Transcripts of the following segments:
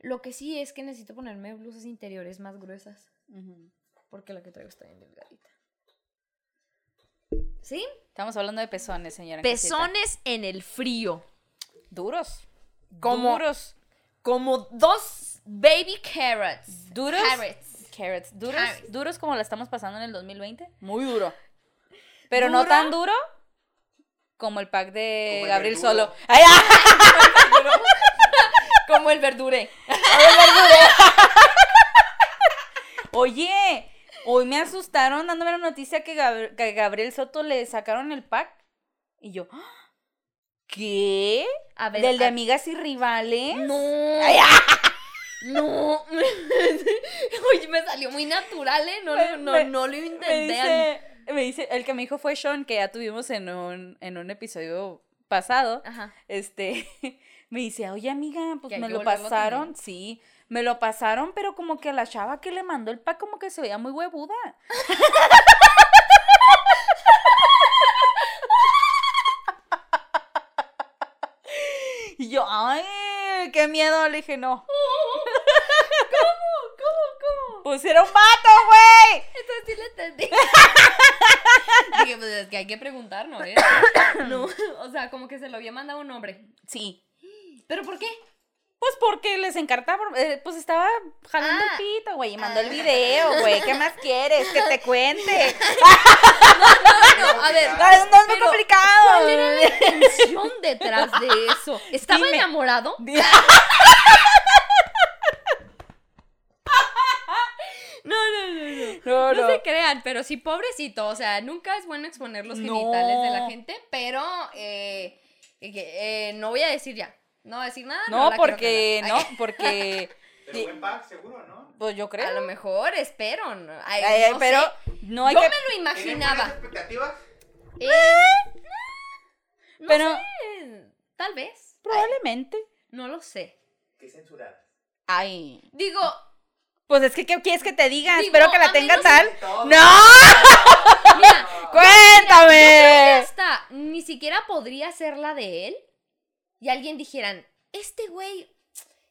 Lo que sí es que necesito ponerme blusas interiores más gruesas. Porque la que traigo está bien delgadita. ¿Sí? Estamos hablando de pezones, señora. en casita. Pezones en el frío. Duros. Como- Duros. Como dos baby carrots. ¿Duros? Carrots. Carrots. ¿Duros? Carrots. ¿Duros como la estamos pasando en el 2020? Muy duro. Pero no tan duro como el pack de Como Gabriel. Solo. ¡Ay, ah! Como el verdure. Oye, hoy me asustaron dándome la noticia que, Gab- que Gabriel Soto le sacaron el pack. Y yo. ¿qué? A ver, ¿Del de amigas y rivales? No. Ay, ah. No. Oye, me salió muy natural, ¿eh? No, Me- no, no lo me intenté. dice, me dice, el que me dijo fue Sean, que ya tuvimos en un, en un episodio pasado. Ajá. Este, me dice, oye amiga, pues me lo a pasaron, sí, me lo pasaron, pero como que la chava que le mandó el pack como que se veía muy huevuda. y yo, ay, qué miedo, le dije, no. ¿Cómo? ¿Cómo? Pues era un vato, güey. Entonces sí le entendí. Dije, pues es que hay que preguntar, ¿no? ¿Eh? No, o sea, como que se lo había mandado un hombre. Sí. ¿Pero por qué? Pues porque les encantaba, eh, pues estaba jalando Ah. el pito, güey, y mandó el video, güey, ¿qué más quieres? Que te cuente. No, a ver. No, no es muy complicado. ¿Cuál era la intención detrás de eso? ¿Estaba Dime. enamorado? No, no, no, no. No, No no. se crean, pero sí, pobrecito. O sea, nunca es bueno exponer los No. genitales de la gente, pero eh, eh, eh, no voy a decir ya. No decir nada. No, quiero porque, no, porque, Pero buen pack, seguro, ¿no? pues yo creo. a lo mejor, espero. no, ay, Ay, ay, no pero sé. no hay Yo que, me lo ¿Tienen buenas imaginaba. expectativas? Eh, no pero sé, tal vez. probablemente. No lo sé. ¿Qué censuradas? Ay, Digo, pues es que, ¿qué quieres que te diga? Digo, Espero que la tenga tal. ¡No! mira, ¡Cuéntame! hasta ni siquiera podría ser la de él y alguien dijeran, este güey,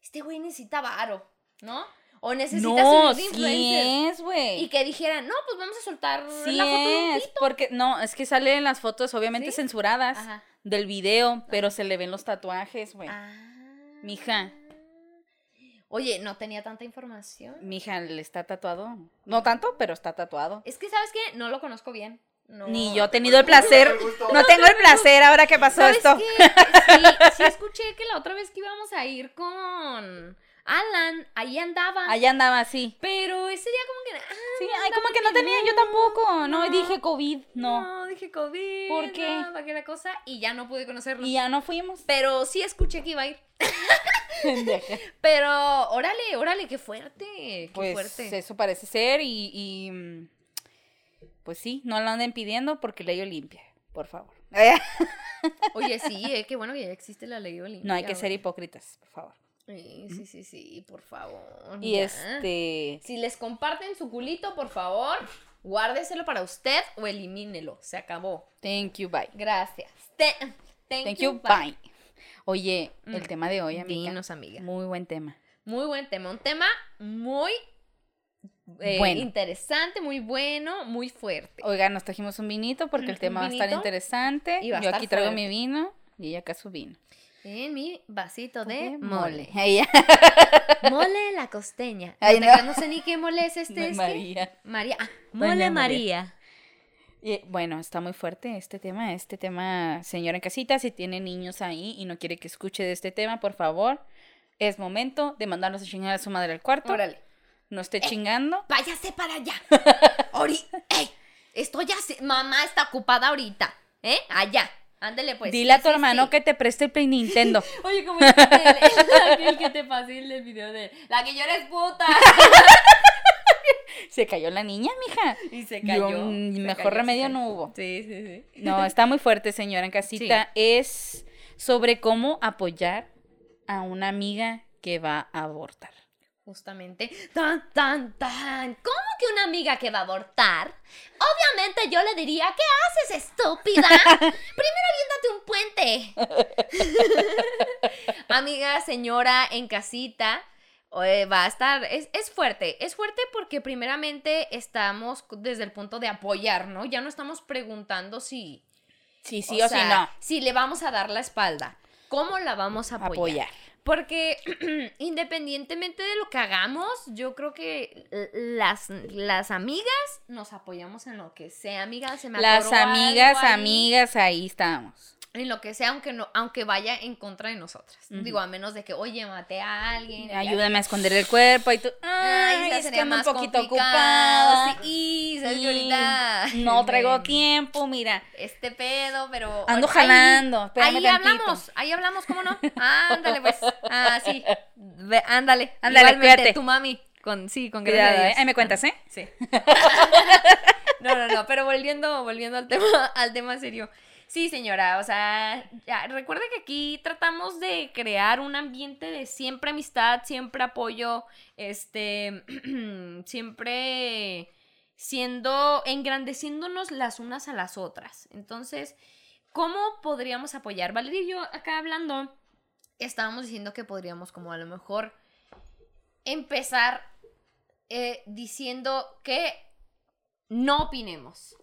este güey necesita varo, ¿no? O necesita No, sí influencer. es, güey. Y que dijeran, no, pues vamos a soltar Sí la foto de un pito. porque, no, es que salen las fotos obviamente ¿Sí? censuradas Ajá. del video, pero se le ven los tatuajes, güey. Ah. Mija. Oye, no tenía tanta información. Mija, le está tatuado. No tanto, pero está tatuado. Es que, ¿sabes qué? No lo conozco bien. No. Ni yo he tenido el placer. No tengo el placer ahora que pasó ¿Sabes esto. qué? Sí, sí escuché que la otra vez que íbamos a ir con Alan, ahí andaba. Allá andaba así. Pero ese día como que... ah, Sí, ay, como que no tenía yo tampoco. No, no. dije COVID, no. No, dije COVID. ¿Por qué? No, ¿para qué la cosa? Y ya no pude conocerlo. Y ya no fuimos. Pero sí escuché que iba a ir. Pero, órale, órale, qué fuerte. Qué Pues fuerte. eso parece ser y, y, mm, pues sí, no lo anden pidiendo porque ley limpia, por favor. Oye, sí, eh, qué bueno que ya existe la ley Olimpia. No hay que ser hipócritas, por favor. Sí, sí, sí, sí, por favor. Y ya. este, Si les comparten su culito, por favor, guárdeselo para usted o elimínelo. Se acabó. thank you, bye. Gracias. Te- thank, Thank you, bye. Oye, Mm. el tema de hoy, amiga. Dinos, amiga. Muy buen tema. Muy buen tema. Un tema muy eh, Bueno. interesante, muy bueno, muy fuerte. Oiga, nos trajimos un vinito porque el tema va a estar interesante. y va a Yo estar aquí traigo mi vino y ella acá su vino. En mi vasito de mole. Ella, Mole la costeña. Ay, no, sé ni qué mole es este. María. María. Ah, Doña mole María. María. Y, bueno, está muy fuerte este tema, este tema, señora en casita, si tiene niños ahí y no quiere que escuche de este tema, por favor, es momento de mandarnos a chingar a su madre al cuarto. Órale. No esté chingando. Váyase para allá. Ori ¡Ey! Estoy así. Mamá está ocupada ahorita. ¿Eh? Allá. Ándele pues. Dile a tu hermano sí. que te preste el Play Nintendo. Oye, como el, el- aquel que te pasé el video de la que llora es puta. Se cayó la niña, mija. Y se Yo, mm, se mejor cayó, se remedio no hubo. Sí, sí, sí. No, está muy fuerte, señora en casita. Es sobre cómo apoyar a una amiga que va a abortar. Justamente. Tan, tan, tan. ¿Cómo que una amiga que va a abortar? Obviamente yo le diría, ¿qué haces, estúpida? Primero aviéntate un puente. amiga, señora, en casita. eh, va a estar, es, es fuerte, es fuerte porque primeramente estamos desde el punto de apoyar, ¿no? Ya no estamos preguntando si, Sí, sí o, sea, sí no. si le vamos a dar la espalda, ¿cómo la vamos a apoyar? Apoyar. Porque independientemente de lo que hagamos, yo creo que las, las amigas nos apoyamos en lo que sea. Amiga, se me Las amigas, ahí. amigas, ahí estamos. En lo que sea, aunque no, aunque vaya en contra de nosotras. Digo, a menos de que, oye, maté a alguien. Ayúdame a esconder el cuerpo y tú. Ay, Ay, sería un poquito ocupada. Sí, y sabes que Y ahorita. No traigo tiempo, mira. Este pedo, pero. Ando ahí- jalando, Ahí tantito. hablamos, ahí hablamos, ¿cómo no? Ándale, pues. Ah, sí. Ve, ándale. Ándale, cuídate. tu mami. Con, sí, con Cuidado, ¿eh? Ahí me cuentas, ¿eh? Sí. No, no, no, pero volviendo, volviendo al tema, al tema serio. Sí, señora, o sea, ya, recuerda que aquí tratamos de crear un ambiente de siempre amistad, siempre apoyo, este, siempre siendo, engrandeciéndonos las unas a las otras. Entonces, ¿cómo podríamos apoyar? Valeria y yo acá hablando, estábamos diciendo que podríamos como a lo mejor empezar eh, diciendo que no opinemos.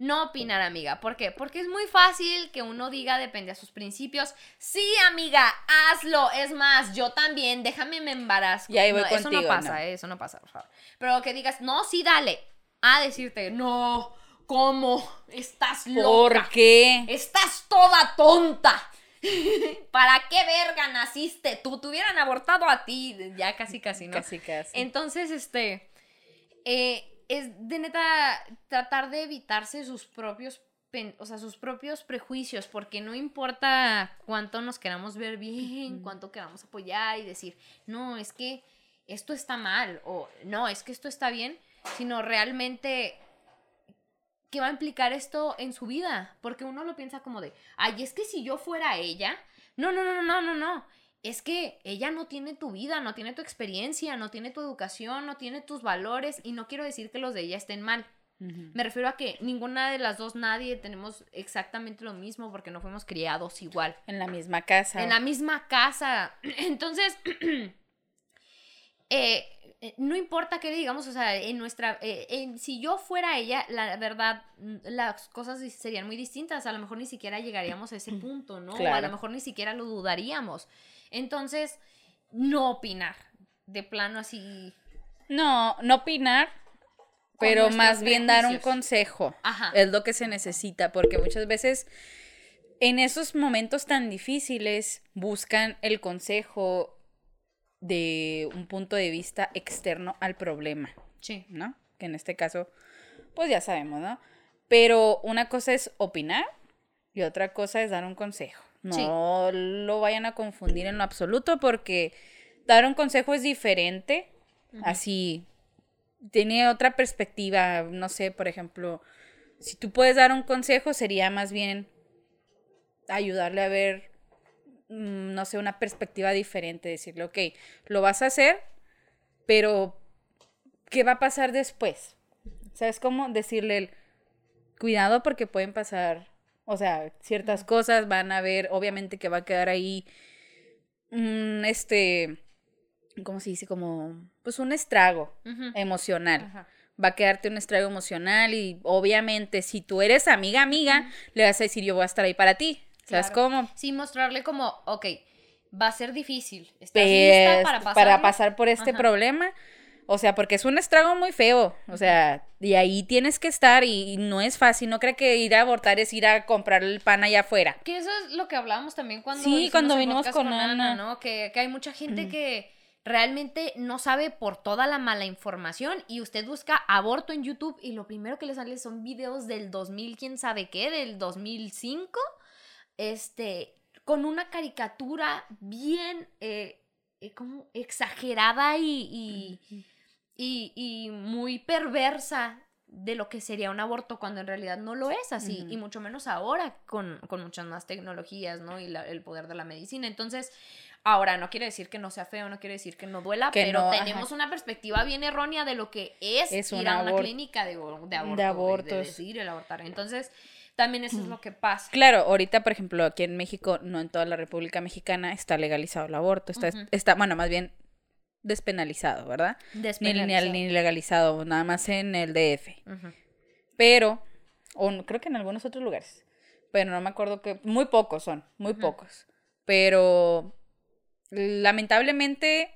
No opinar, amiga. ¿Por qué? Porque es muy fácil que uno diga, depende a sus principios. Sí, amiga, hazlo. Es más, yo también, déjame me embarazo. Y ahí voy No, Eso no pasa, no. eh, eso no pasa, por favor. Pero que digas, no, sí, dale. A decirte, no, ¿cómo? Estás loca. ¿Por qué? Estás toda tonta. ¿Para qué verga naciste? Tú te hubieran abortado a ti. Ya casi, casi, ¿no? Casi, casi. Entonces, este. eh, es de neta tratar de evitarse sus propios. O sea, sus propios prejuicios, porque no importa cuánto nos queramos ver bien, cuánto queramos apoyar y decir, no, es que esto está mal, o no, es que esto está bien, sino realmente qué va a implicar esto en su vida, porque uno lo piensa como de, ay, es que si yo fuera ella, no, no, no, no, no, no, no, es que ella no tiene tu vida, no tiene tu experiencia, no tiene tu educación, no tiene tus valores, y no quiero decir que los de ella estén mal. Me refiero a que ninguna de las dos, nadie tenemos exactamente lo mismo porque no fuimos criados igual. En la misma casa. En la misma casa. Entonces, eh, eh, no importa qué digamos, o sea, en nuestra, eh, en- si yo fuera ella, la verdad, mm, las cosas serían muy distintas. A lo mejor ni siquiera llegaríamos a ese punto, ¿no? O a Claro. lo mejor ni siquiera lo dudaríamos. Entonces, no opinar. De plano así. No, no opinar, pero más bien dar un consejo. Ajá. Es lo que se necesita, porque muchas veces en esos momentos tan difíciles buscan el consejo de un punto de vista externo al problema, Sí. ¿no? Que en este caso, pues ya sabemos, ¿no? Pero una cosa es opinar y otra cosa es dar un consejo. No Sí. lo vayan a confundir en lo absoluto porque dar un consejo es diferente, así tiene otra perspectiva, no sé, por ejemplo, si tú puedes dar un consejo sería más bien ayudarle a ver, mm, no sé, una perspectiva diferente, decirle, ok, lo vas a hacer, pero ¿qué va a pasar después? ¿Sabes cómo? Decirle, el, cuidado porque pueden pasar, o sea, ciertas cosas van a ver, obviamente que va a quedar ahí, un, este, ¿cómo se dice? Como, pues un estrago emocional Ajá. va a quedarte un estrago emocional y obviamente si tú eres amiga amiga, le vas a decir yo voy a estar ahí para ti. ¿Sabes cómo? Sí, mostrarle como, ok, va a ser difícil. ¿Estás Pues, lista para pasar? para pasar por este Ajá. problema. O sea, porque es un estrago muy feo. O sea, y ahí tienes que estar y, y no es fácil. No creo que ir a abortar es ir a comprar el pan allá afuera. Que eso es lo que hablábamos también cuando Sí, cuando vinimos con Ana. ¿no? Que, que hay mucha gente que realmente no sabe por toda la mala información y usted busca aborto en YouTube y lo primero que le sale son videos del 2000, quién sabe qué, del 2005, este, con una caricatura bien, eh, eh, como exagerada y, y, y- y muy perversa de lo que sería un aborto cuando en realidad no lo es así y mucho menos ahora con, con muchas más tecnologías, ¿no? Y la- el poder de la medicina. Entonces, ahora no quiere decir que no sea feo, no quiere decir que no duela, Que pero no, tenemos ajá. una perspectiva bien errónea de lo que es, Es ir un a una clínica de, de aborto, de de, abortos. decidir el abortar. Entonces, también eso es lo que pasa. Claro, ahorita, por ejemplo, aquí en México, no en toda la República Mexicana, está legalizado el aborto. Está, está bueno, más bien despenalizado, ¿verdad? Ni, ni, Despenalizado. ni legalizado, nada más en el DF. Ujú. Pero, o creo que en algunos otros lugares. Pero no me acuerdo que. Muy pocos son, muy Ujú. pocos. Pero lamentablemente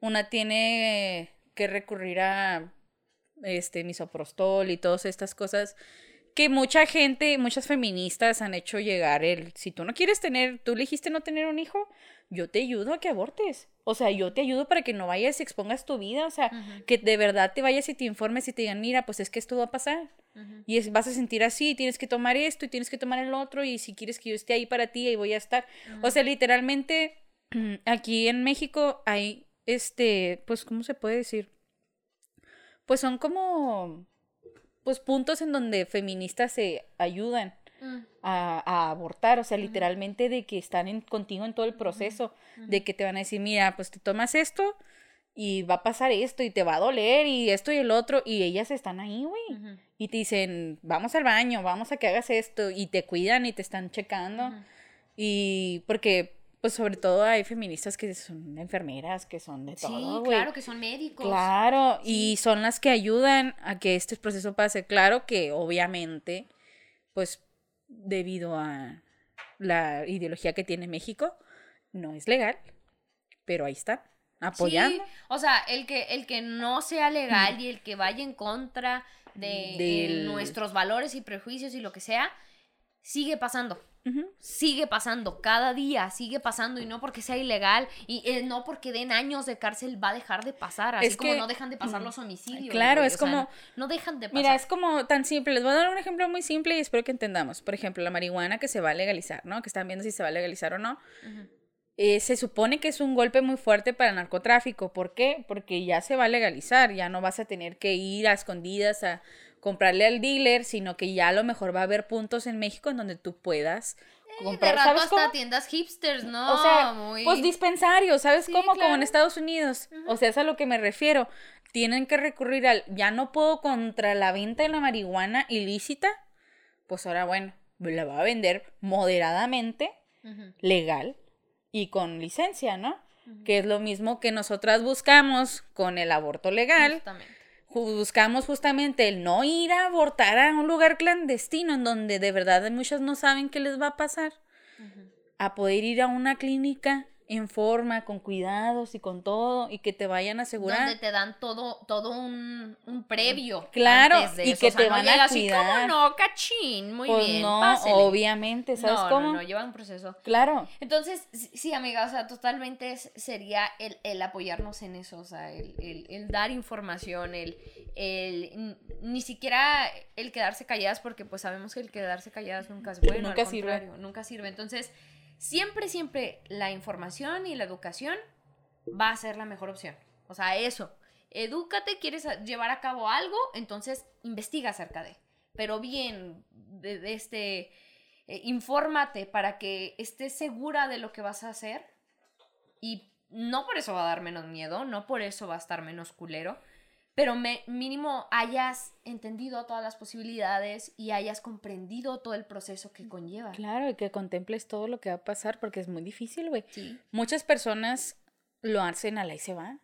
una tiene que recurrir a este misoprostol y todas estas cosas que mucha gente, muchas feministas han hecho llegar el, si tú no quieres tener, tú elegiste no tener un hijo, yo te ayudo a que abortes. O sea, yo te ayudo para que no vayas y expongas tu vida, o sea, que de verdad te vayas y te informes y te digan, mira, pues es que esto va a pasar. Y es- vas a sentir así, tienes que tomar esto y tienes que tomar el otro y si quieres que yo esté ahí para ti, ahí voy a estar. O sea, literalmente aquí en México hay, este, pues, ¿cómo se puede decir? Pues son como, pues, puntos en donde feministas se ayudan Mm. A, a abortar, o sea, literalmente de que están en- contigo en todo el proceso, de que te van a decir, mira, pues te tomas esto y va a pasar esto y te va a doler y esto y el otro, y ellas están ahí, güey. Y te dicen, vamos al baño, vamos a que hagas esto, y te cuidan y te están checando. Y porque, pues sobre todo hay feministas que son enfermeras, que son de Sí, todo, güey. claro, que son médicos. Claro, y son las que ayudan a que este proceso pase. Claro que obviamente, pues debido a la ideología que tiene México, no es legal, pero ahí está, apoyando. Sí, o sea, el que, el que no sea legal y el que vaya en contra de Del- nuestros valores y prejuicios y lo que sea, sigue pasando. Sigue pasando, cada día sigue pasando y no porque sea ilegal y eh, no porque den años de cárcel va a dejar de pasar, así Es como que- no dejan de pasar los homicidios. claro, güey, es sea, como- no, dejan de pasar. Mira, es como tan simple. Les voy a dar un ejemplo muy simple y espero que entendamos. Por ejemplo, la marihuana que se va a legalizar, ¿no? Que están viendo si se va a legalizar o no. Eh, se supone que es un golpe muy fuerte para el narcotráfico. ¿Por qué? Porque ya se va a legalizar, ya no vas a tener que ir a escondidas a comprarle al dealer, sino que ya a lo mejor va a haber puntos en México en donde tú puedas de comprar. rato ¿Sabes hasta cómo? tiendas hipsters, ¿no? O sea, Muy... pues dispensarios, ¿sabes Sí, cómo? Como en Estados Unidos. O sea, es a lo que me refiero. Tienen que recurrir al, ya no puedo contra la venta de la marihuana ilícita, pues ahora bueno, la va a vender moderadamente, legal y con licencia, ¿no? Que es lo mismo que nosotras buscamos con el aborto legal. Justamente. Buscamos justamente el no ir a abortar a un lugar clandestino en donde de verdad muchas no saben qué les va a pasar a poder ir a una clínica en forma, con cuidados y con todo, y que te vayan a asegurar. Donde te dan todo, todo un, un previo. Claro, antes de y eso. que O sea, te no van a así, cuidar. ¿cómo no? Cachín, muy pues bien, no, pásele". obviamente, ¿sabes no, cómo? No, no, lleva un proceso. Claro, Entonces, sí, amiga, o sea, totalmente sería el, el apoyarnos en eso, o sea, el, el- el dar información, el, el ni siquiera el quedarse calladas, porque pues sabemos que el quedarse calladas nunca es bueno, Nunca al sirve. nunca sirve. Entonces, siempre, siempre la información y la educación va a ser la mejor opción. O sea, eso, edúcate, quieres llevar a cabo algo, entonces investiga acerca de. Pero bien, este, eh, infórmate para que estés segura de lo que vas a hacer y no por eso va a dar menos miedo, no por eso va a estar menos culero, pero me, mínimo hayas entendido todas las posibilidades y hayas comprendido todo el proceso que conlleva. claro, y que contemples todo lo que va a pasar, porque es muy difícil, güey. Sí. Muchas personas lo hacen a la y se va.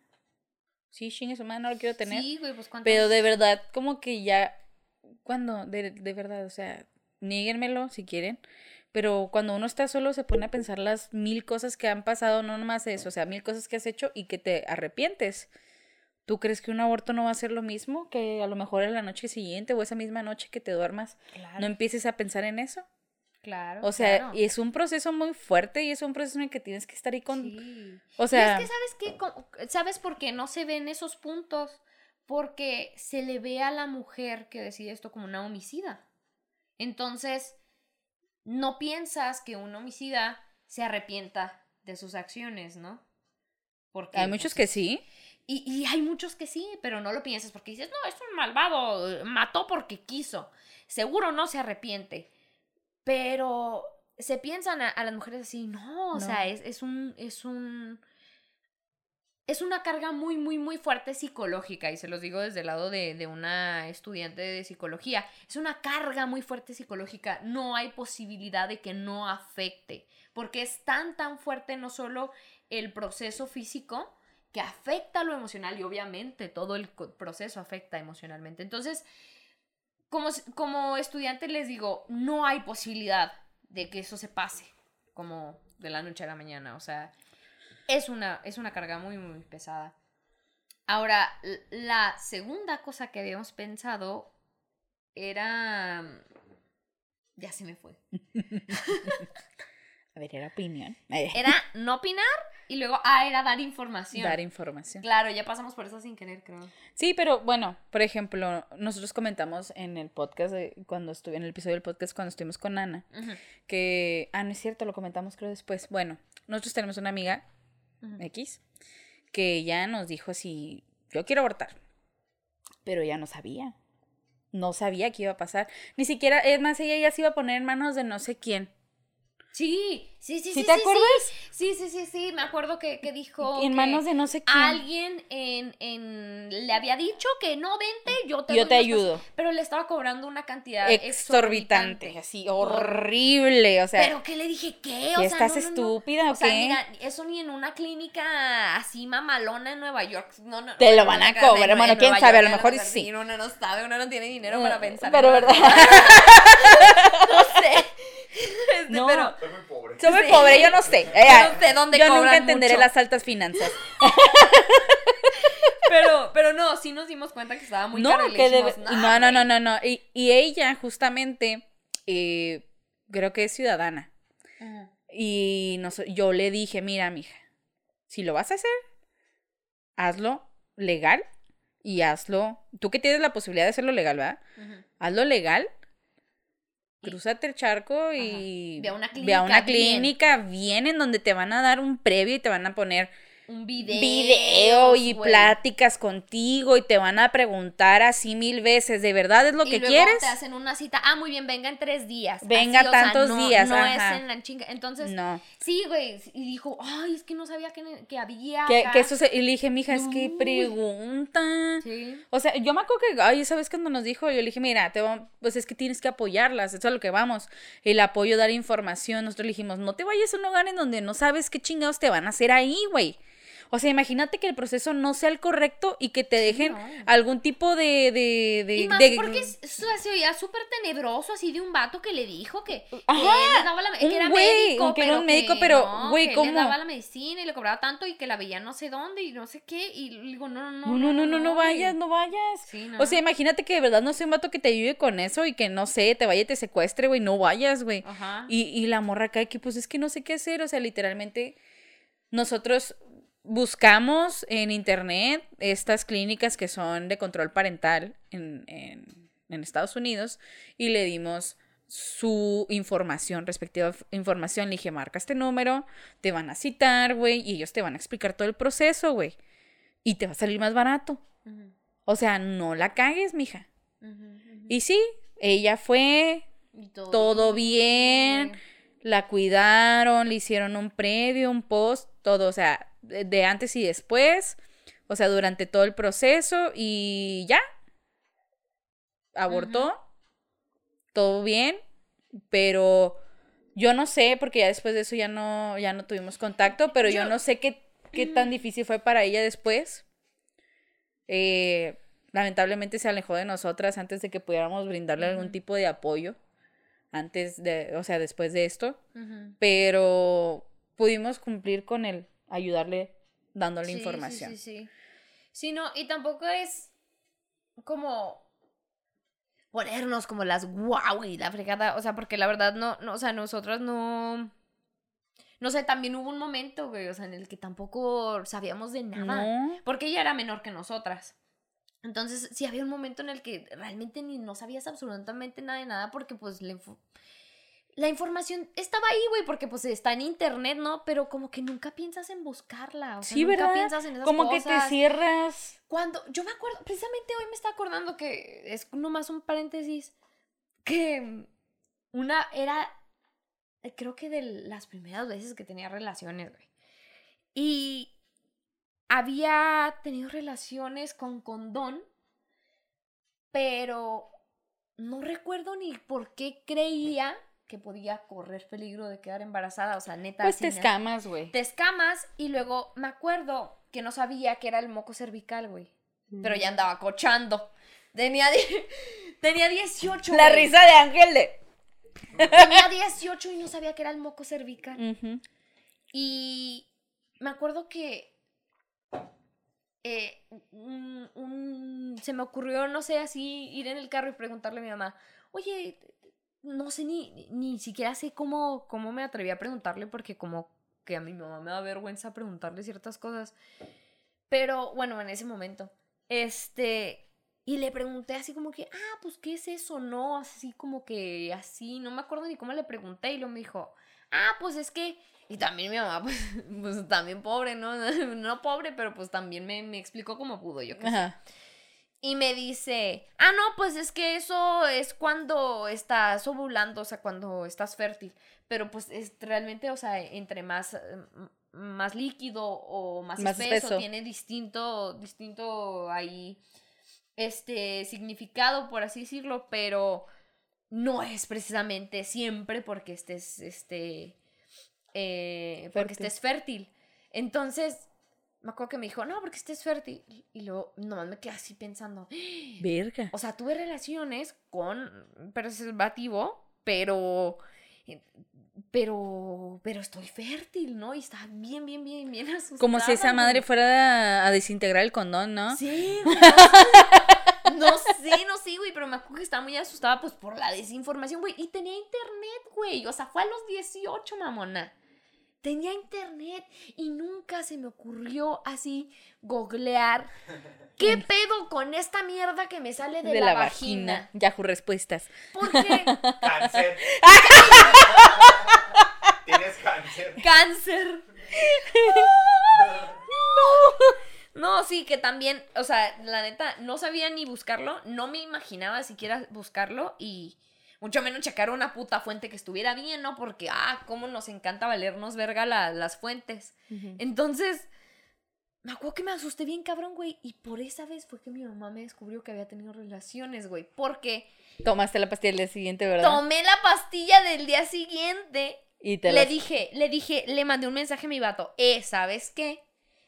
Sí, chingue su madre, no lo quiero tener. Sí, güey, pues cuántas... Pero de verdad, como que ya, cuando, de, de verdad, o sea, niéguenmelo si quieren, pero cuando uno está solo se pone a pensar las mil cosas que han pasado, no nomás eso, o sea, mil cosas que has hecho y que te arrepientes. ¿Tú crees que un aborto no va a ser lo mismo? Que a lo mejor en la noche siguiente o esa misma noche que te duermas Claro, no empieces a pensar en eso. claro. O sea, claro. y es un proceso muy fuerte y es un proceso en el que tienes que estar ahí con... Sí. O Y sea, es que, ¿sabes qué? Co- ¿Sabes por qué no se ven esos puntos? Porque se le ve a la mujer que decide esto como una homicida. Entonces, no piensas que un homicida se arrepienta de sus acciones, ¿no? Porque hay muchos pues, que sí. Y, y hay muchos que sí, pero no lo piensas porque dices, no, es un malvado, mató porque quiso. Seguro no se arrepiente. Pero se piensan a, a las mujeres así, no, o No. sea, es, es un, es un... es una carga muy, muy, muy fuerte psicológica, y se los digo desde el lado de, de, una estudiante de psicología, es una carga muy fuerte psicológica, no hay posibilidad de que no afecte, porque es tan, tan fuerte no solo el proceso físico, que afecta lo emocional, y obviamente todo el proceso afecta emocionalmente. Entonces, como, como estudiante les digo, no hay posibilidad de que eso se pase, como de la noche a la mañana, o sea es una, es una carga muy, muy pesada. Ahora, la segunda cosa que habíamos pensado era... Ya se me fue. A ver, era opinión. Era no opinar y luego, ah, era dar información. Dar información. Claro, ya pasamos por eso sin querer, creo. Sí, pero bueno, por ejemplo, nosotros comentamos en el podcast, cuando estuve, en el episodio del podcast cuando estuvimos con Ana, que, ah, no es cierto, lo comentamos creo después. Bueno, nosotros tenemos una amiga X, que ella nos dijo si yo quiero abortar, pero ella no sabía. No sabía qué iba a pasar. Ni siquiera, es más, ella ya se iba a poner en manos de no sé quién. Sí, sí, sí, sí. te acuerdas? Sí, sí, sí, sí, me acuerdo que, que dijo. En manos de no sé quién. Alguien en, en, le había dicho que no, vente, yo te, yo te ayudo. pero le estaba cobrando una cantidad exorbitante, así, horrible, o sea. Pero ¿qué le dije? ¿Qué? O sea, ¿Estás estúpida o, qué? mira, eso ni en una clínica así mamalona en Nueva York. No, no, te lo van a cobrar, bueno, quién sabe, a lo mejor sí. Uno no sabe, uno no tiene dinero para pensar. Pero, ¿verdad? no sé. Este, no, pero, soy muy pobre. Soy muy pobre, yo no sé. Yo no sé dónde Yo nunca entenderé las altas finanzas. pero, pero no, sí nos dimos cuenta que estaba muy no, caro. Y que le dijimos, debe... no, no, no, no, no. Y, y ella, justamente, eh, creo que es ciudadana. Ajá. Y no, yo le dije, mira, mija, si lo vas a hacer, hazlo legal y hazlo. Tú que tienes la posibilidad de hacerlo legal, ¿verdad? Ajá. Hazlo legal cruzate el charco y ve a una clínica, ve a una clínica bien. en donde te van a dar un previo y te van a poner un video, video y wey. pláticas contigo y te van a preguntar así mil veces, ¿de verdad es lo y que luego quieres? te hacen una cita, ah, muy bien, venga en tres días. Venga así, tantos o sea, no, días, No ajá. es en la chinga. Entonces, no. sí, güey, y dijo, ay, es que no sabía que, que había que, eso se, y le dije, mija, es que pregunta. Sí. O sea, yo me acuerdo que, ay, ¿sabes cuando nos dijo? Yo le dije, mira, te vamos, pues es que tienes que apoyarlas, eso es a lo que vamos. El apoyo, dar información. Nosotros le dijimos, no te vayas a un lugar en donde no sabes qué chingados te van a hacer ahí, güey. O sea, imagínate que el proceso no sea el correcto y que te dejen no. algún tipo de... de, de y más de, porque se oía súper tenebroso así de un vato que le dijo que, Ajá, que le daba la, que era wey, médico, que era un médico, que pero, no, güey, que ¿cómo? le daba la medicina y le cobraba tanto y que la veía no sé dónde y no sé qué y digo, no, no, No, no, no, no, no vayas, no vayas. Sí, no. O sea, imagínate que de verdad no sea un vato que te ayude con eso y que no sé, te vaya y te secuestre, güey, no vayas, güey. Ajá. Y, y la morra cae que pues es que no sé qué hacer, o sea, literalmente nosotros buscamos en internet estas clínicas que son de control parental en, en, en Estados Unidos y le dimos su información, respectiva información. Le dije, marca este número, te van a citar, güey, y ellos te van a explicar todo el proceso, güey. Y te va a salir más barato. Uh -huh. O sea, no la cagues, mija. Uh -huh, uh -huh. Y sí, ella fue, todo, todo, bien, bien, la cuidaron, le hicieron un previo, un post, todo, o sea, de, de antes y después, o sea, durante todo el proceso y ya, abortó, todo bien, pero yo no sé, porque ya después de eso ya no, ya no tuvimos contacto, pero yo, yo no sé qué, qué tan difícil fue para ella después. Eh, lamentablemente se alejó de nosotras antes de que pudiéramos brindarle uh -huh. algún tipo de apoyo antes de, o sea, después de esto, uh -huh. pero pudimos cumplir con el ayudarle dándole sí, información. Sí, sí, sí. Sí, no, y tampoco es como ponernos como las guau y la fregada, o sea, porque la verdad no, no, o sea, nosotras no, no sé, también hubo un momento, güey, o sea, en el que tampoco sabíamos de nada, no. porque ella era menor que nosotras. Entonces, sí había un momento en el que realmente ni no sabías absolutamente nada de nada porque pues info la información estaba ahí, güey, porque pues está en internet, ¿no? Pero como que nunca piensas en buscarla, o sea, sí, nunca ¿verdad? piensas en esas como cosas. que te cierras. Cuando, yo me acuerdo, precisamente hoy me está acordando que es nomás un paréntesis, que una era, creo que de las primeras veces que tenía relaciones, güey. Y había tenido relaciones con condón, pero no recuerdo ni por qué creía que podía correr peligro de quedar embarazada, o sea, neta. Pues te escamas, güey. Te escamas y luego me acuerdo que no sabía que era el moco cervical, güey. Pero ya andaba cochando. Tenía, tenía 18. La risa de Ángel de... Tenía 18 y no sabía que era el moco cervical. Y me acuerdo que eh, un- un- se me ocurrió, no sé, así ir en el carro y preguntarle a mi mamá, oye, no sé ni, ni siquiera sé cómo, cómo me atreví a preguntarle porque como que a mi mamá me da vergüenza preguntarle ciertas cosas. Pero bueno, en ese momento, este, y le pregunté así como que, ah, pues, ¿qué es eso? No, así como que así, no me acuerdo ni cómo le pregunté y luego me dijo, ah, pues es que, y también mi mamá, pues, pues también pobre, ¿no? No pobre, pero pues también me, me explicó cómo pudo, yo qué sé. Y me dice, ah, no, pues es que eso es cuando estás ovulando, o sea, cuando estás fértil. Pero pues es realmente, o sea, entre más, eh, m- más líquido o más, Más espeso, espeso. tiene distinto, distinto ahí, este, significado, por así decirlo, pero no es precisamente siempre porque estés, este, eh, porque estés fértil. Entonces, me acuerdo que me dijo, no, porque estés fértil. Y luego, nomás me quedé así pensando, Verga. o sea, tuve relaciones con preservativo, pero. Pero. Pero estoy fértil, ¿no? Y estaba bien, bien, bien, bien asustada. Como si esa madre fuera a, desintegrar el condón, ¿no? Sí, güey, no sé, no sé, no sé, güey, pero me acuerdo que estaba muy asustada, pues, por la desinformación, güey. Y tenía internet, güey. O sea, fue a los 18, mamona. Tenía internet y nunca se me ocurrió así googlear. ¿Qué pedo con esta mierda que me sale de, la, vagina? Yahoo Respuestas. Porque Cáncer. Tienes cáncer. cáncer. No, sí, que también, o sea, la neta, no sabía ni buscarlo, no me imaginaba siquiera buscarlo y mucho menos checar una puta fuente que estuviera bien, ¿no? Porque, ah, cómo nos encanta valernos verga la- las fuentes. Entonces, me acuerdo que me asusté bien cabrón, güey, y por esa vez fue que mi mamá me descubrió que había tenido relaciones, güey, porque Tomaste la pastilla el día siguiente, ¿verdad? tomé la pastilla del día siguiente Y te le las- dije, le dije, le mandé un mensaje a mi vato. Eh, ¿sabes qué?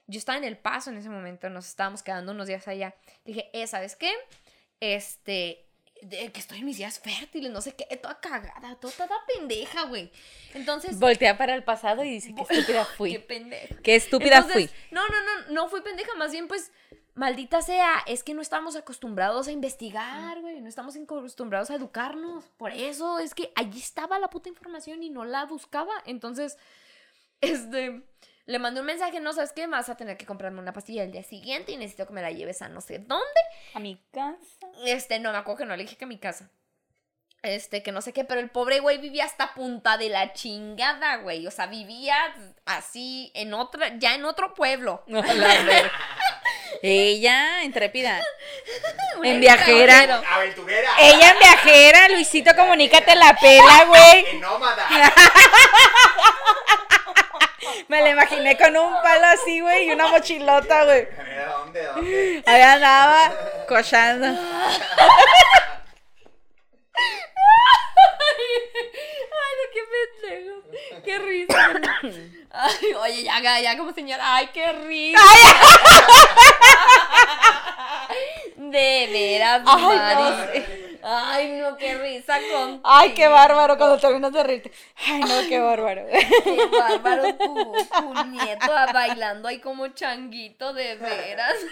Yo estaba en El Paso en ese momento, nos estábamos quedando unos días allá. Le dije, eh, ¿sabes qué? Este, de que estoy en mis días fértiles, no sé qué, toda cagada, toda, toda pendeja, güey. Entonces, Voltea para el pasado y dice, qué estúpida qué fui. pendeja. Qué estúpida Entonces, fui. No, no, no, no fui pendeja, más bien pues, maldita sea, es que no estamos acostumbrados a investigar, güey, no estamos acostumbrados a educarnos. Por eso es que allí estaba la puta información y no la buscaba. Entonces, este, le mandé un mensaje, no sabes qué, vas a tener que comprarme una pastilla el día siguiente y necesito que me la lleves a no sé dónde. A mi casa. Este, no me acuerdo que no le dije que a mi casa. Este, que no sé qué, pero el pobre güey vivía hasta punta de la chingada, güey. O sea, vivía así en otra, ya en otro pueblo. No. Ella, intrépida. En viajera. Aventurera. Ella en viajera, Luisito, comunícate la pela, güey. En nómada. Me la imaginé con un palo así, güey, y una mochilota, güey. ¿Dónde? ¿Dónde? Ahí andaba, cochando. Ay, no, qué pendejo. Qué risa. Ay, oye, ya, ya, como señora. Ay, qué risa. De veras, Ay, Maris. Ay, no, qué risa con. Ay, qué bárbaro cuando terminas de reírte. Ay, no, qué bárbaro. Qué bárbaro tu, tu nieto bailando ahí como changuito, de veras.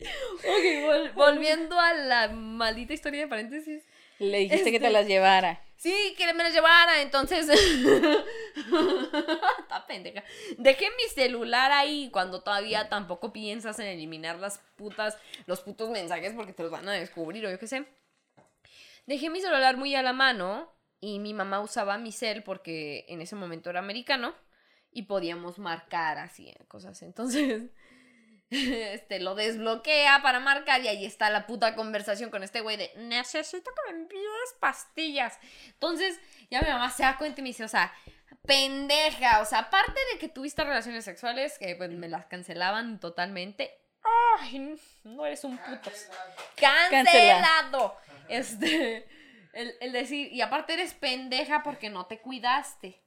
ok, vol- volviendo a la maldita historia de paréntesis. Le dijiste que Este- te las llevara. Sí, que me las llevara, entonces. Está pendeja. Dejé mi celular ahí cuando todavía tampoco piensas en eliminar las putas, los putos mensajes porque te los van a descubrir o yo qué sé. Dejé mi celular muy a la mano y mi mamá usaba mi cel porque en ese momento era americano y podíamos marcar así, cosas. Entonces, este, lo desbloquea para marcar y ahí está la puta conversación con este güey de necesito que me envíes pastillas. Entonces, ya mi mamá se da cuenta y me dice, o sea, pendeja. O sea, aparte de que tuviste relaciones sexuales, que pues me las cancelaban totalmente. Ay, no eres un puto. Cancelado. Este, el, el decir, y aparte eres pendeja porque no te cuidaste.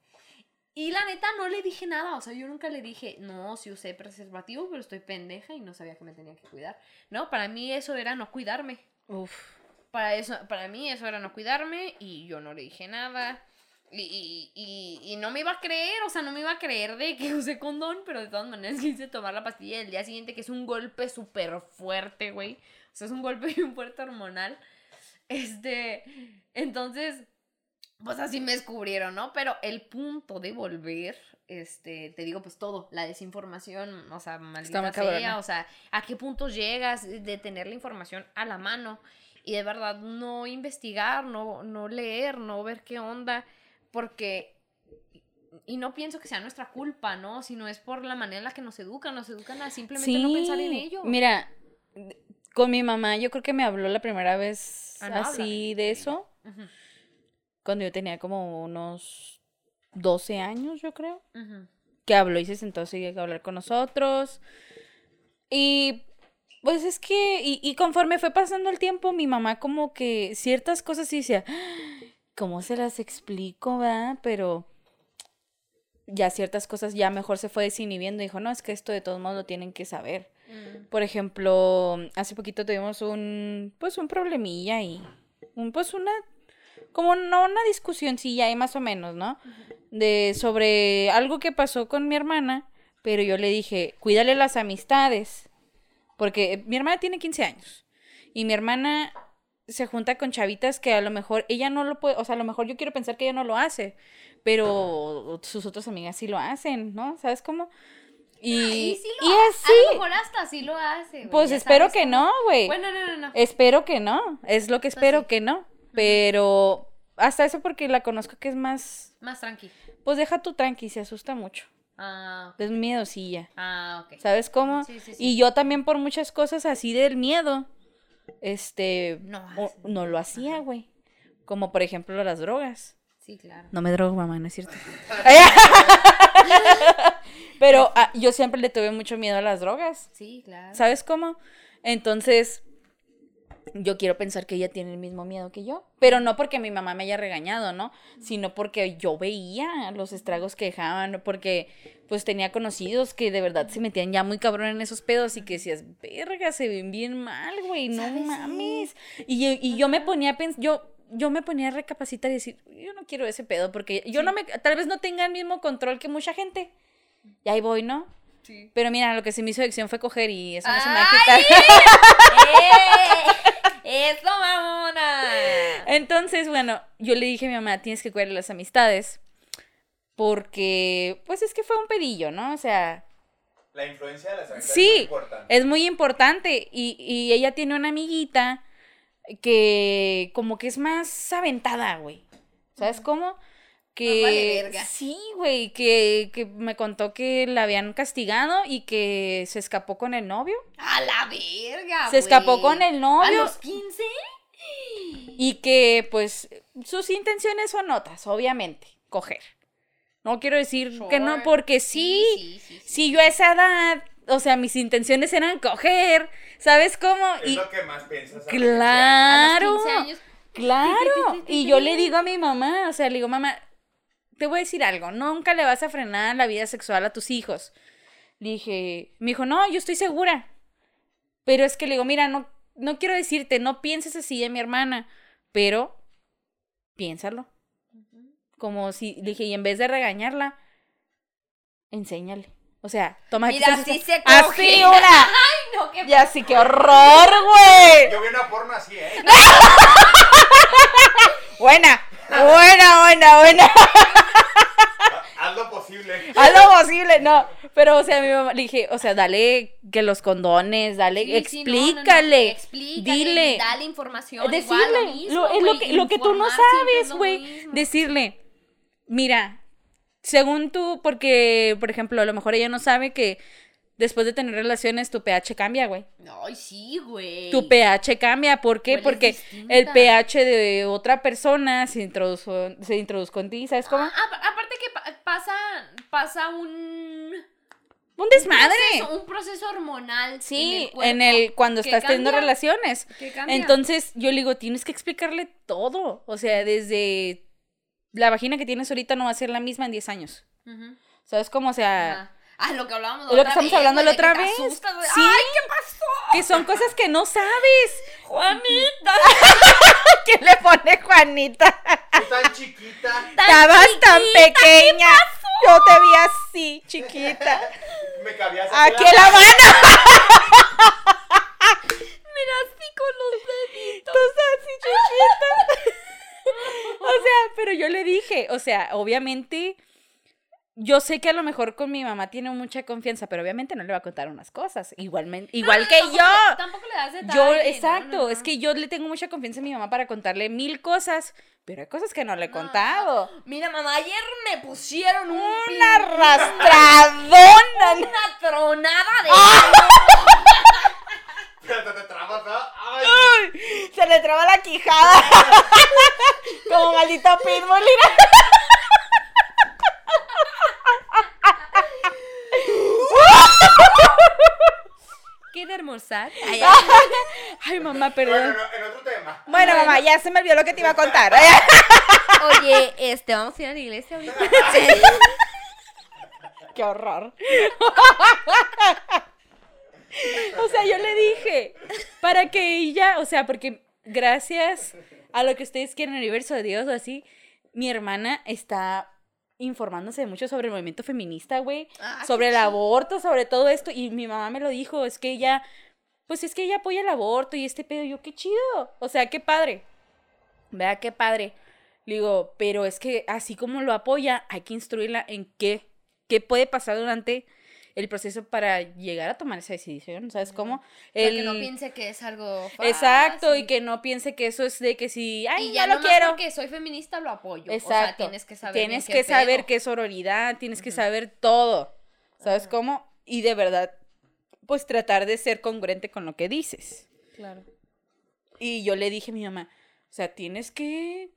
Y la neta no le dije nada, o sea, yo nunca le dije, no, sí usé preservativo, pero estoy pendeja y no sabía que me tenía que cuidar. No, para mí eso era no cuidarme. Uf. Para eso, para mí eso era no cuidarme y yo no le dije nada. Y, y, y, y no me iba a creer, o sea, no me iba a creer de que usé condón, pero de todas maneras quise tomar la pastilla el día siguiente, que es un golpe súper fuerte, güey. O sea, es un golpe bien fuerte hormonal. Este, entonces, pues así me descubrieron, ¿no? Pero el punto de volver, este, te digo, pues todo, la desinformación, o sea, maldita sea, o sea, a qué punto llegas de tener la información a la mano y de verdad no investigar, no, no leer, no ver qué onda, porque, y no pienso que sea nuestra culpa, ¿no? Sino es por la manera en la que nos educan, nos educan a simplemente no pensar en ello. Mira, con mi mamá yo creo que me habló la primera vez Ah, no, así de eso, Ujú, cuando yo tenía como unos 12 años, yo creo. que habló y se sentó así a hablar con nosotros. Y pues es que, y, y conforme fue pasando el tiempo, mi mamá como que ciertas cosas sí decía, "Ah, ¿cómo se las explico, va? Pero ya ciertas cosas ya mejor se fue desinhibiendo. Dijo, no, es que esto de todos modos lo tienen que saber. Mm. Por ejemplo, hace poquito tuvimos un, pues un problemilla y, un, pues una, como no una discusioncilla ahí más o menos, ¿no? De, sobre algo que pasó con mi hermana, pero yo le dije, cuídale las amistades, porque mi hermana tiene 15 años y mi hermana se junta con chavitas que a lo mejor ella no lo puede, o sea, a lo mejor yo quiero pensar que ella no lo hace, pero sus otras amigas sí lo hacen, ¿no? ¿Sabes cómo? Y, Y sí lo y así, A lo mejor hasta sí lo hace. pues ya espero sabes que no, güey. Bueno, no, no, no. Espero que no. Es lo que espero sí. que no. Pero hasta eso porque la conozco que es más. Más tranqui. Pues deja tu tranqui, se asusta mucho. Ah, ok. Es miedosilla. Ah, ok. ¿Sabes cómo? Sí, sí, sí. Y yo también por muchas cosas así del miedo. Este. No o- no lo hacía, güey. Como por ejemplo las drogas. Sí, claro. No me drogo, mamá, no es cierto. Pero ah, yo siempre le tuve mucho miedo a las drogas. Sí, claro. ¿Sabes cómo? Entonces, yo quiero pensar que ella tiene el mismo miedo que yo. Pero no porque mi mamá me haya regañado, ¿no? Sino porque yo veía los estragos que dejaban, porque pues tenía conocidos que de verdad se metían ya muy cabrón en esos pedos y que decías, verga, se ven bien mal, güey, no mames. Y, yo- y yo me ponía a pensar, yo... Yo me ponía a recapacitar y decir, yo no quiero ese pedo porque yo no me, tal vez no tenga el mismo control que mucha gente. Y ahí voy, ¿no? Sí. Pero mira, lo que se me hizo adicción fue coger y eso no se me ¡Ay! va a quitar. ¡Eh! ¡Eso, mamona! Entonces, bueno, yo le dije a mi mamá, tienes que cuidar las amistades. Porque, pues es que fue un pedillo, ¿no? O sea, La influencia de las amistades Sí, es muy importante. es muy importante. Y, y ella tiene una amiguita que como que es más aventada, güey. ¿Sabes cómo? Que vale verga. sí, güey, que, que me contó que la habían castigado y que se escapó con el novio. ¡A la verga! Se escapó con el ¿A novio. los 15? Y que, pues, sus intenciones son otras, obviamente, coger. No quiero decir que no, porque sí, sí, sí, sí. si yo a esa edad, o sea, mis intenciones eran coger, ¿sabes cómo? Es Y lo que más piensas. a claro, A los 15 años. claro. Y yo le digo a mi mamá, o sea, le digo, mamá, te voy a decir algo, nunca le vas a frenar la vida sexual a tus hijos. Le dije, me dijo, no, yo estoy segura. Pero es que le digo, mira, no, no quiero decirte, no pienses así de mi hermana, pero piénsalo. Como si, le dije, y en vez de regañarla, enséñale. O sea, toma Mira, así se Así coge. una. Ay, no, qué Y así, qué horror, güey. Yo vi una porno así, ¿eh? Buena, buena, buena, buena. Haz lo posible. Haz lo posible, no. Pero, o sea, mi mamá le dije, o sea, dale que los condones, dale, Sí, sí, no, no, no, explícale, explícale, dile, Dale información. decirle, igual, lo mismo, lo, es lo que, lo que tú no sabes, güey, decirle, mira, según tú, porque, por ejemplo, a lo mejor ella no sabe que después de tener relaciones tu pH cambia, güey. Ay, sí, güey. Tu pH cambia, ¿por qué? Porque el pH de otra persona se introdujo, se introdujo en ti, ¿sabes cómo? Ah, apa- aparte que pa- pasa, pasa un... Un desmadre. proceso- un proceso hormonal. Sí, en en el, el, cuerpo cuando estás teniendo relaciones. cambia. Entonces yo le digo, tienes que explicarle todo. O sea, desde la vagina que tienes ahorita no va a ser la misma en 10 años. ¿Sabes cómo? O sea. Ah, lo que hablábamos lo que estamos hablando la otra que te vez. asustas. Sí. ¡Ay, qué pasó! que son cosas que no sabes. Juanita. ¿Quién le pone Juanita? Tú tan chiquita, Estabas tan pequeña. Yo te vi así, chiquita. me cabías Aquí en la mano. Mira así con los deditos. Tú estás así, chiquita. O sea, pero yo le dije, o sea, obviamente, yo sé que a lo mejor con mi mamá tiene mucha confianza, pero obviamente no le va a contar unas cosas. Igualmente, igual que Tampoco yo. le- Tampoco le das detalle. Yo, no, exacto, no, es que yo le tengo mucha confianza a mi mamá para contarle mil cosas, pero hay cosas que no le he contado. Mira, mamá, ayer me pusieron un Una arrastradona. una tronada de Ay, Se le traba la quijada. Como maldito pitbull. ¿Quiere almorzar? Ay, mamá, bueno, perdón. no, en otro tema. Bueno, mamá, ya se me olvidó lo que te iba a contar. Oye, este, vamos a ir a la iglesia ahorita. Qué horror. o sea, yo le dije, para que ella, o sea, porque gracias a lo que ustedes quieren, el universo de Dios o así, mi hermana está informándose mucho sobre el movimiento feminista, güey, Ah, sobre el aborto, sobre todo esto, y mi mamá me lo dijo, es que ella, pues es que ella apoya el aborto y este pedo, yo, qué chido, o sea, qué padre, vea, qué padre. Le digo, pero es que así como lo apoya, hay que instruirla en qué, qué puede pasar durante el proceso para llegar a tomar esa decisión, ¿sabes cómo? Para El... que no piense que es algo fácil. Exacto, y que no piense que eso es de que si, ay, y ya ya lo quiero. porque soy feminista lo apoyo. Exacto. O sea, tienes que saber Tienes qué que saber qué es sororidad, tienes que saber todo. ¿Sabes cómo? Y de verdad, pues tratar de ser congruente con lo que dices. Claro. Y yo le dije a mi mamá, o sea, tienes que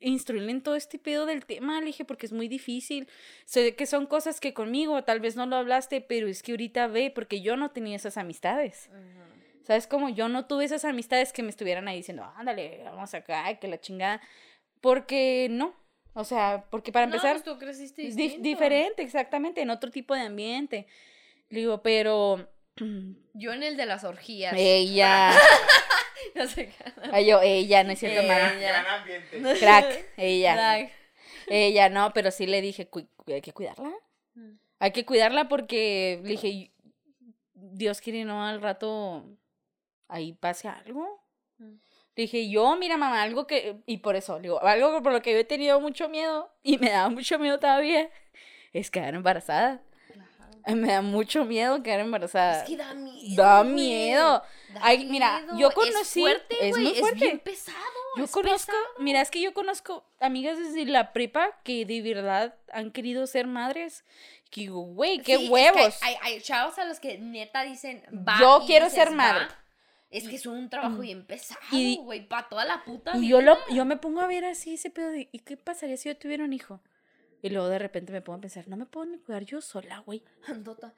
instruirle en todo este pedo del tema, le dije, porque es muy difícil. Sé que son cosas que conmigo tal vez no lo hablaste, pero es que ahorita ve, porque yo no tenía esas amistades. ¿Sabes cómo? Yo no tuve esas amistades que me estuvieran ahí diciendo, ándale, vamos acá, que la chingada. Porque no. O sea, porque para empezar, No, pues tú creciste diferente, exactamente, en otro tipo de ambiente. Le digo, pero Yo en el de las orgías. ella, No sé qué. ay, yo, ella, no es cierto, Ella. mamá. Gran ambiente. Crack, ella. Drag. Ella no, pero sí le dije, "Cu- cu- hay que cuidarla. Mm. Hay que cuidarla porque le dije, Dios quiere no al rato ahí pase algo. Mm. Le dije, yo, mira, mamá, algo que, y por eso, le digo, algo por lo que yo he tenido mucho miedo y me da mucho miedo todavía, es quedar embarazada. Me da mucho miedo quedar embarazada. Es que da miedo. Da miedo. Da Ay, mira, yo conocí- Es fuerte, es muy Es fuerte. bien pesado. Yo es conozco, pesado. mira, es que yo conozco amigas desde la prepa que de verdad han querido ser madres. Que digo, güey, qué Sí, es que huevos. hay, hay chavos a los que neta dicen, va. Yo quiero dices, ser "Va". madre. Es que es un trabajo bien pesado, güey, para toda la puta Y vida. yo, lo, yo me pongo a ver así ese pedo de, ¿y qué pasaría si yo tuviera un hijo? Y luego de repente me pongo a pensar, no me puedo ni cuidar yo sola, güey. Andota.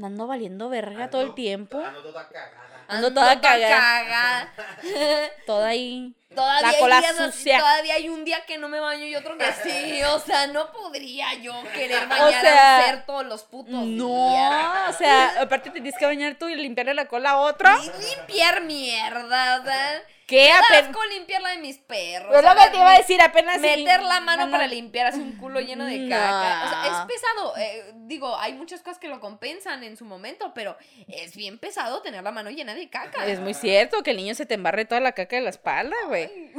Ando valiendo verga todo el Ando- tiempo. Ando toda cagada. Ando toda cagada. cagada. Toda ahí. Todavía, La cola hay días sucia. todavía hay un día que no me baño y otro que sí. O sea, no podría yo querer bañar sea, a ser todos los putos días. No, o sea, aparte te tienes que bañar tú y limpiarle la cola a otro. Y limpiar mierda, o sea. ¿Qué? Apenas. asco limpiar la de mis perros. Es lo que te iba a decir, apenas. Meter la mano no, para limpiar así un culo lleno de No. caca. O sea, es pesado. eh, digo, hay muchas cosas que lo compensan en su momento, pero es bien pesado tener la mano llena de caca. Es muy cierto que el niño se te embarre toda la caca de la espalda, güey.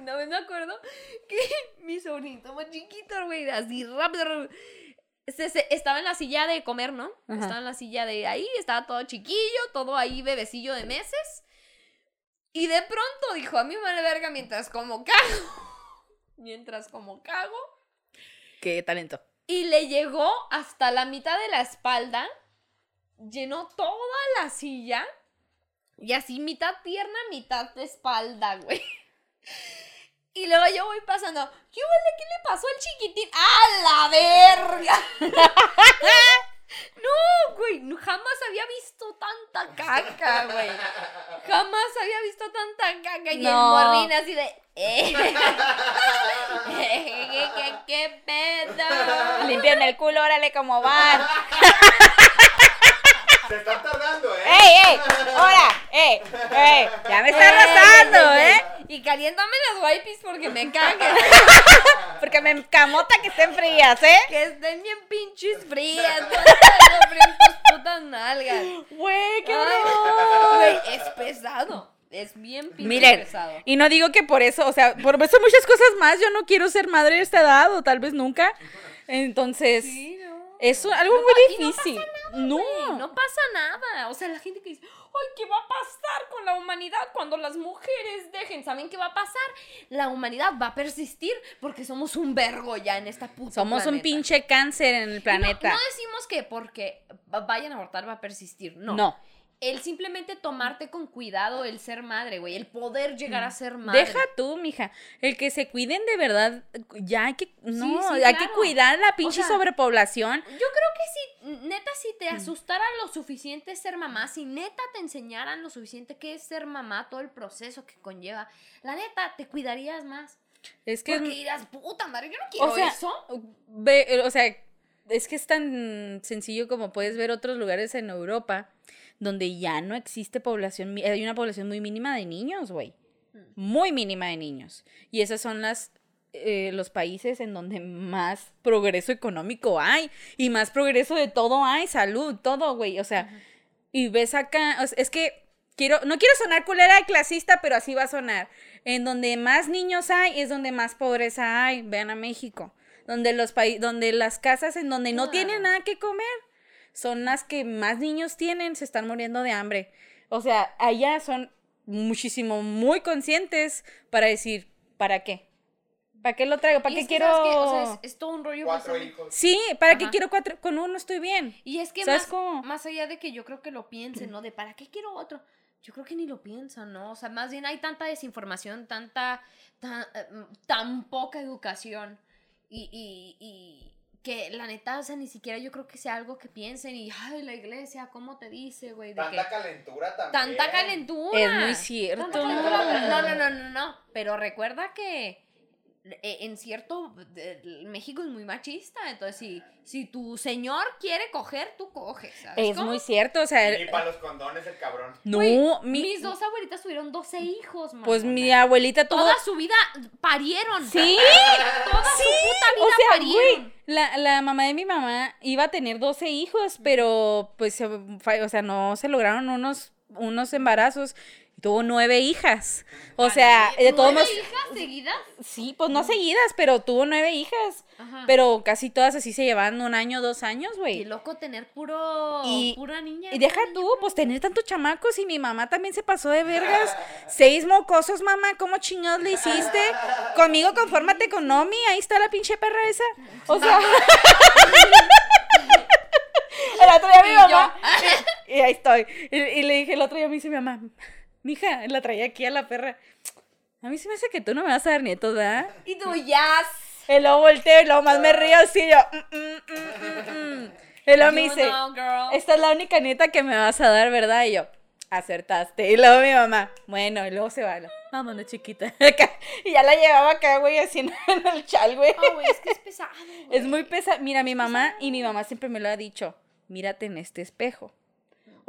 Una vez me acuerdo que mi sobrinito más chiquito, güey, así rápido. se- se- estaba en la silla de comer, ¿no? Ajá. Estaba en la silla de ahí, estaba todo chiquillo, todo ahí bebecillo de meses. Y de pronto dijo, a mí me vale verga mientras como cago. mientras como cago. Qué talento. Y le llegó hasta la mitad de la espalda, llenó toda la silla, y así mitad pierna, mitad de espalda, güey. Y luego yo voy pasando, ¿qué huele? ¿Qué le pasó al chiquitín? ¡A la verga! no, güey, no- jamás había visto tanta caca, güey. Jamás había visto tanta caca. Y el No. morrín así de... eh. ¿Qué, qué, qué pedo? Limpian el culo, órale como van. Se están tardando, ¿eh? ¡Ey, ey! ¡Hora! ¡Ey! ¡Ey! Ya me está rozando, ¿eh? Y caliéntame las wipes porque me cagan. Porque me encamota que estén frías, ¿eh? que estén bien pinches frías. En tus putas nalgas. Güey, qué. Güey, es pesado. Es bien pinche Miren, pesado. y no digo que por eso, o sea, por eso muchas cosas más, yo no quiero ser madre a esta edad, o tal vez nunca. Entonces, Sí, no. es algo No muy y no difícil. Güey, No, no pasa nada. O sea, la gente que dice, ay, ¿qué va a pasar con la humanidad cuando las mujeres dejen? ¿Saben qué va a pasar? La humanidad va a persistir porque somos un vergo ya en esta puta somos un planeta. pinche cáncer en el Y no- planeta. No, decimos que porque va- vayan a abortar va a persistir. No. No. El simplemente tomarte con cuidado el ser madre, güey. El poder llegar a ser madre. Deja tú, mija. El que se cuiden de verdad, ya hay que, no, sí, hay que cuidar la pinche sea, sobrepoblación. Yo creo que si, neta, si te asustara lo suficiente ser mamá, si neta te enseñaran lo suficiente que es ser mamá, todo el proceso que conlleva, la neta, te cuidarías más. Es que, Porque dirás, puta madre, yo no quiero o sea, eso. ve- o sea, es que es tan sencillo como puedes ver otros lugares en Europa donde ya no existe población, hay una población muy mínima de niños, güey. Muy mínima de niños. Y esas son las eh, los países en donde más progreso económico hay y más progreso de todo hay, salud, todo, güey. O sea, y ves acá, o sea, es que quiero, no quiero sonar culera y clasista, pero así va a sonar. En donde más niños hay es donde más pobreza hay. Vean a México. Donde los donde las casas en donde no tienen nada que comer son las que más niños tienen, se están muriendo de hambre. O sea, allá son muchísimo, muy conscientes para decir, ¿para qué? ¿Para qué lo traigo? ¿Para qué que, quiero...? ¿sabes qué? O sea, es, es todo un rollo. Cuatro hijos. Sí, ¿para qué quiero cuatro? Con uno estoy bien. Y es que ¿Sabes más, cómo? más allá de que yo creo que lo piensen, ¿no? De ¿para qué quiero otro? Yo creo que ni lo piensan, ¿no? O sea, más bien hay tanta desinformación, tanta, tan, eh, tan poca educación y, y, y que la neta, o sea, ni siquiera yo creo que sea algo que piensen y, ay, la iglesia, ¿cómo te dice, güey? De Tanta que calentura también. tanta calentura. Es muy cierto. Tanta calentura, pero no, no, no, no, no. Pero recuerda que en cierto, México es muy machista, entonces si, si tu señor quiere coger, tú coges, ¿sabes Es cómo? muy cierto, o sea... Ni para los condones el cabrón. No, mi- mis dos abuelitas tuvieron 12 hijos, Pues mamona. mi abuelita tuvo... Toda su vida parieron. Sí, Toda su puta vida o sea, parieron. güey, la, la mamá de mi mamá iba a tener 12 hijos, pero pues, o sea, no se lograron unos, unos embarazos. Tuvo nueve hijas. O sea, de todos ¿Nueve modos, hijas seguidas? sí, pues no seguidas, pero tuvo nueve hijas. Ajá. Pero casi todas así se llevan un año, dos años, Qué güey. loco tener puro, Y- pura niña. Y deja tú, pues tener tantos chamacos y mi mamá también se pasó de vergas. Seis mocosos, mamá, ¿cómo chingados le hiciste? Conmigo confórmate con Nomi, ahí está la pinche perra esa. O sea... el otro día mi mamá... Y, y ahí estoy. Y, y le dije el otro día me dice mi mamá, mija, la traía aquí a la perra. A mí se me hace que tú no me vas a dar nietos, ¿verdad? Y tú ya. Y luego volteo y luego más me río así yo... mm, mm, mm, mm. Y luego me dice... know. Esta es la única nieta que me vas a dar, ¿verdad? Y yo, acertaste. Y luego mi mamá, bueno, y luego se va. Vámonos, chiquita. Y ya la llevaba acá, güey, así en el chal, güey. Ah, güey, es que es pesado. güey. Es muy pesado. Mira, mi mamá y mi mamá siempre me lo ha dicho, mírate en este espejo.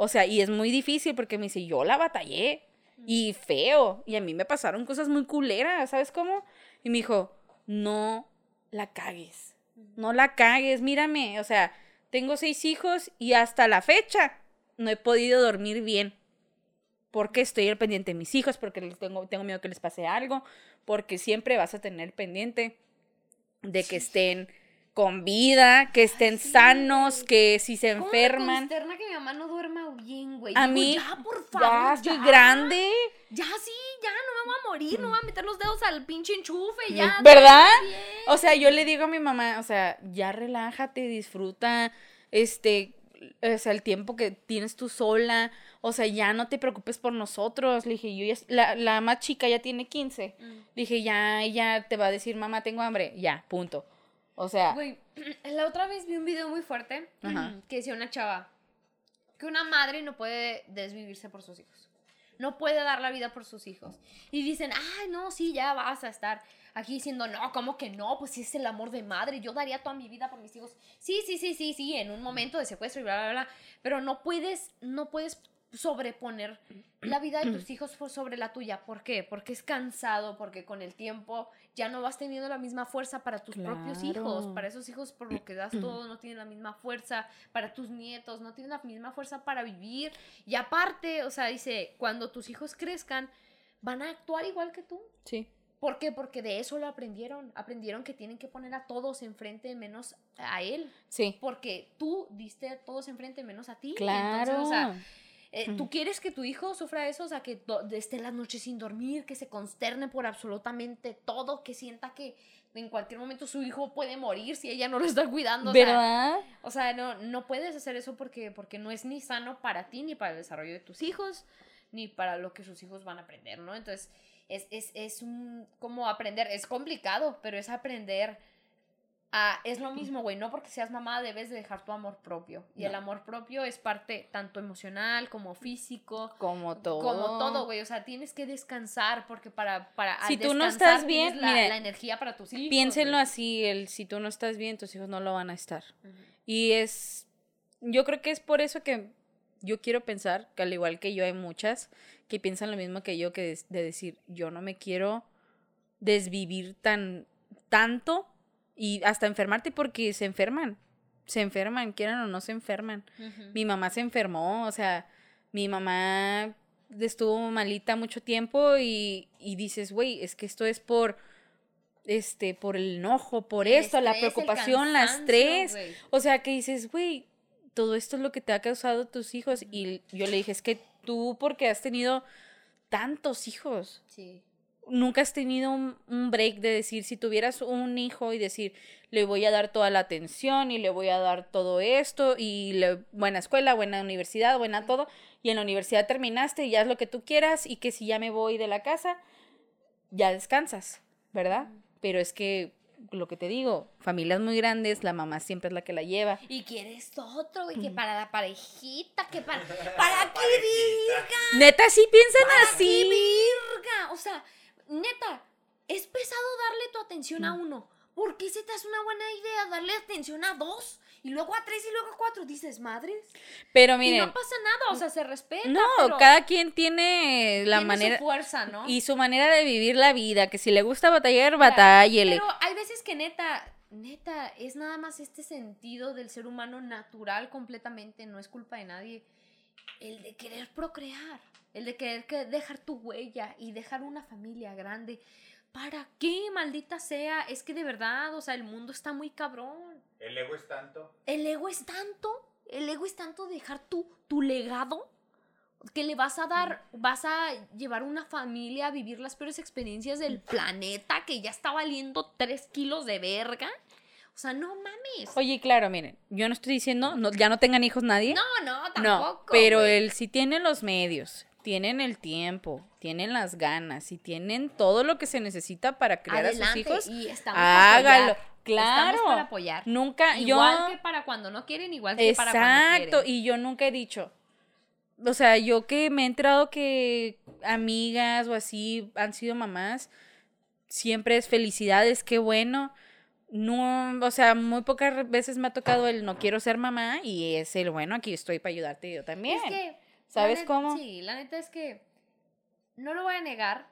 O sea, y es muy difícil porque me dice, yo la batallé. Y feo. Y a mí me pasaron cosas muy culeras, ¿sabes cómo? Y me dijo, no la cagues. No la cagues, mírame. O sea, tengo seis hijos y hasta la fecha no he podido dormir bien. Porque estoy al pendiente de mis hijos, porque les tengo, tengo miedo que les pase algo, porque siempre vas a tener pendiente de que estén con vida, que estén sí, sanos, güey. que si se ¿Cómo me enferman. consterna que mi mamá no duerma bien, güey? A Digo, mí, ya, por favor. ya estoy ya. grande. Ya sí, ya no me voy a morir, no voy a meter los dedos al pinche enchufe, ya. ¿Verdad? O sea, yo le digo a mi mamá, o sea, ya relájate, disfruta, este, o sea, el tiempo que tienes tú sola, o sea, ya no te preocupes por nosotros. Le dije, yo ya, la, la más chica ya tiene 15. Mm. Le dije, ya, ella te va a decir, mamá, tengo hambre. Ya, punto. O sea, Güey, la otra vez vi un video muy fuerte Ajá. que decía una chava que una madre no puede desvivirse por sus hijos. No puede dar la vida por sus hijos. Y dicen, ay, no, sí, ya vas a estar aquí diciendo, no, ¿cómo que no? Pues es el amor de madre. Yo daría toda mi vida por mis hijos. Sí, sí, sí, sí, sí, en un momento de secuestro y bla, bla, bla. Pero no puedes, no puedes sobreponer la vida de tus hijos sobre la tuya. ¿Por qué? Porque es cansado, porque con el tiempo ya no vas teniendo la misma fuerza para tus propios hijos, para esos hijos por lo que das todo, no tienen la misma fuerza, para tus nietos, no tienen la misma fuerza para vivir. Y aparte, o sea, dice, cuando tus hijos crezcan, van a actuar igual que tú. sí. ¿Por qué? Porque de eso lo aprendieron. Aprendieron que tienen que poner a todos enfrente menos a él. Sí. Porque tú diste a todos enfrente menos a ti. Claro. Entonces, o sea, eh, ¿Tú quieres que tu hijo sufra eso? O sea, que esté las noches sin dormir, que se consterne por absolutamente todo, que sienta que en cualquier momento su hijo puede morir si ella no lo está cuidando. O sea, ¿Verdad? o sea, no, no puedes hacer eso porque, porque no es ni sano para ti, ni para el desarrollo de tus hijos, ni para lo que sus hijos van a aprender, ¿no? Entonces, es, es, es un, como aprender, es complicado, pero es aprender a, es lo mismo, güey, no porque seas mamá debes de dejar tu amor propio. Y el amor propio es parte tanto emocional como físico, Como todo. como todo, güey. O sea, tienes que descansar porque para, para al Si tú no estás bien, la, mire, la energía para tus hijos. Piénsenlo así, el si tú no estás bien, tus hijos no lo van a estar. Y es, yo creo que es por eso que yo quiero pensar, que al igual que yo hay muchas que piensan lo mismo que yo, que es de decir, yo no me quiero desvivir tan, tanto y hasta enfermarte porque se enferman, se enferman, quieran o no se enferman. Mi mamá se enfermó, o sea, mi mamá estuvo malita mucho tiempo y, y dices, güey, es que esto es por, este, por el enojo, por El esto, la estrés, preocupación, las estrés. O sea, que dices, güey, todo esto es lo que te ha causado tus hijos. Y yo le dije, es que tú, porque has tenido tantos hijos, Sí. Nunca has tenido un, un break de decir, si tuvieras un hijo y decir, le voy a dar toda la atención y le voy a dar todo esto y le, buena escuela, buena universidad, buena todo, y en la universidad terminaste y ya es lo que tú quieras y que si ya me voy de la casa, ya descansas, ¿verdad? Pero es que lo que te digo, familias muy grandes, la mamá siempre es la que la lleva. Y quieres otro, güey, que para la parejita, que para... ¿Para qué virga? Neta, sí piensan ¿Para qué así. virga? O sea, neta, es pesado darle tu atención Mm. a uno. ¿Por qué se te hace una buena idea darle atención a dos? Y luego a tres y luego a cuatro. Dices, madres. Pero Y miren, no pasa nada, o sea, se respeta. no, pero cada quien tiene la tiene manera Su fuerza, ¿no? y su manera de vivir la vida, que si le gusta batallar, batállele. Pero hay veces que neta, neta, es nada más este sentido del ser humano natural completamente, no es culpa de nadie. El de querer procrear, el de querer que dejar tu huella y dejar una familia grande. ¿Para qué, maldita sea? Es que de verdad, o sea, el mundo está muy cabrón. El ego es tanto. El ego es tanto, el ego es tanto dejar tu, tu legado que le vas a dar, vas a llevar una familia a vivir las peores experiencias del planeta que ya está valiendo tres kilos de verga. O sea, no mames. Oye, claro, miren, yo no estoy diciendo, no, ya no tengan hijos nadie. No, no, tampoco. No, pero güey. él sí tiene los medios, tienen el tiempo, tienen las ganas y tienen todo lo que se necesita para criar a sus Adelante, hijos. y Hágalo. Claro. Estamos para apoyar. Nunca, Igual yo. que para cuando no quieren, igual que para cuando Exacto, quieren. y yo nunca he dicho. O sea, yo que me he enterado que amigas o así han sido mamás, siempre es felicidades, qué bueno. No, o sea, muy pocas veces me ha tocado el no quiero ser mamá y es el bueno, aquí estoy para ayudarte yo también. Es que, ¿Sabes la cómo? Sí, la neta es que, no lo voy a negar,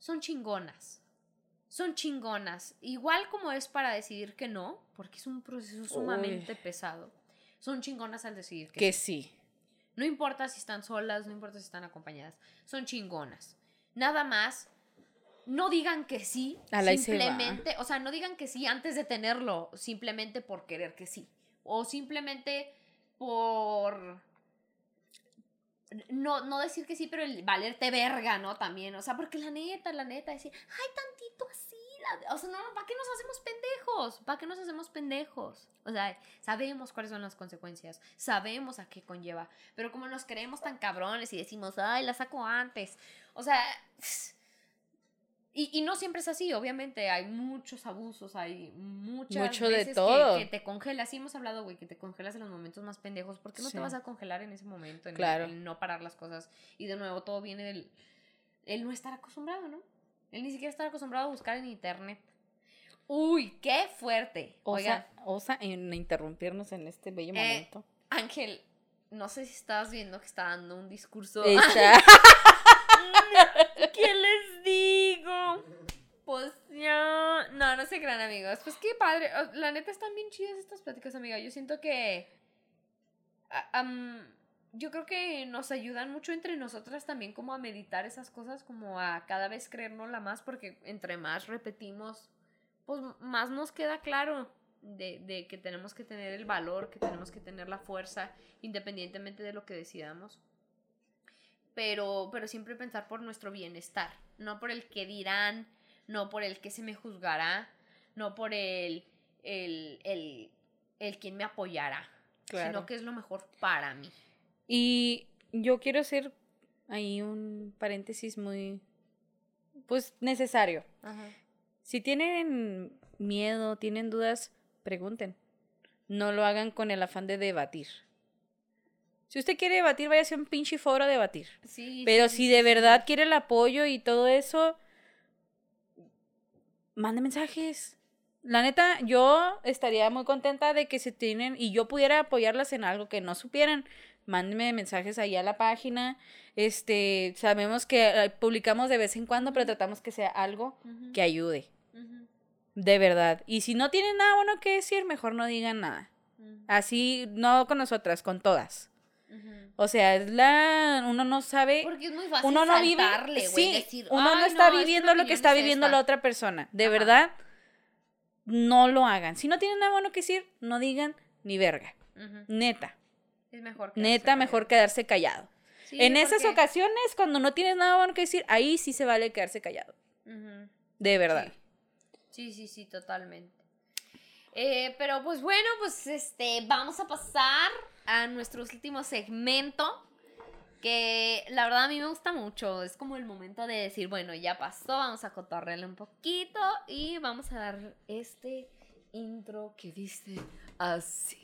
son chingonas. Son chingonas. Igual como es para decidir que no, porque es un proceso sumamente pesado. Son chingonas al decidir que, que sí. sí. No importa si están solas, no importa si están acompañadas. Son chingonas. Nada más, no digan que sí, se va. simplemente, o sea, no digan que sí antes de tenerlo, simplemente por querer que sí. O simplemente por no, no decir que sí, pero el valerte verga, ¿no? También, o sea, porque la neta, la neta, decir, ay, tantito así, la- o sea, no, ¿para qué nos hacemos pendejos? ¿Para qué nos hacemos pendejos? O sea, sabemos cuáles son las consecuencias, sabemos a qué conlleva, pero como nos creemos tan cabrones y decimos, ay, la saco antes. O sea, y, y no siempre es así, obviamente, hay muchos abusos, hay muchas Mucho de veces que- todo. Que, te congelas, sí hemos hablado, güey, que te congelas en los momentos más pendejos, ¿por qué no Sí. te vas a congelar en ese momento? En el- Claro. el no parar las cosas. Y de nuevo, todo viene del el no estar acostumbrado, ¿no? El ni siquiera estar acostumbrado a buscar en internet. Uy, qué fuerte. Oigan, Osa, osa en interrumpirnos en este bello Eh, momento. Ángel, no sé si estabas viendo que está dando un discurso. Ya. No, no se crean, amigos. Pues qué padre. La neta están bien chidas estas pláticas, amiga. Yo siento que. yo creo que nos ayudan mucho entre nosotras también, como a meditar esas cosas, como a cada vez creérnosla más, porque entre más repetimos, pues más nos queda claro de, de que tenemos que tener el valor, que tenemos que tener la fuerza, independientemente de lo que decidamos pero, pero siempre pensar por nuestro bienestar, no por el que dirán, no por el que se me juzgará, no por el, el, el, el quien me apoyará, Claro. sino que es lo mejor para mí. Y yo quiero hacer ahí un paréntesis muy, pues, necesario. Si tienen miedo, tienen dudas, pregunten. No lo hagan con el afán de debatir. Si usted quiere debatir, vaya a un pinche foro a debatir. Sí, Pero sí, si de verdad quiere el apoyo y todo eso, mande mensajes. La neta, yo estaría muy contenta de que se tienen y yo pudiera apoyarlas en algo que no supieran. Mándenme mensajes ahí a la página. Este, sabemos que eh, publicamos de vez en cuando, pero tratamos que sea algo que ayude, de verdad. Y si no tienen nada bueno que decir, mejor no digan nada. Así, no con nosotras, con todas. O sea, es la uno no sabe Porque es muy fácil uno no vive, güey, sí, decir, uno no "Ay, está viviendo lo que está es viviendo esta". la otra persona. De Ajá. verdad, no lo hagan. Si no tienen nada bueno que decir, no digan ni verga. Neta, Es mejor. quedarse neta, callado. mejor quedarse callado. Sí, en esas ocasiones, cuando no tienes nada bueno que decir, ahí sí se vale quedarse callado. De verdad. Sí, sí, sí, totalmente. Eh, pero pues bueno, pues este, vamos a pasar a nuestro último segmento. Que la verdad a mí me gusta mucho. Es como el momento de decir, bueno, ya pasó, vamos a cotorrearle un poquito y vamos a dar este intro que dice así.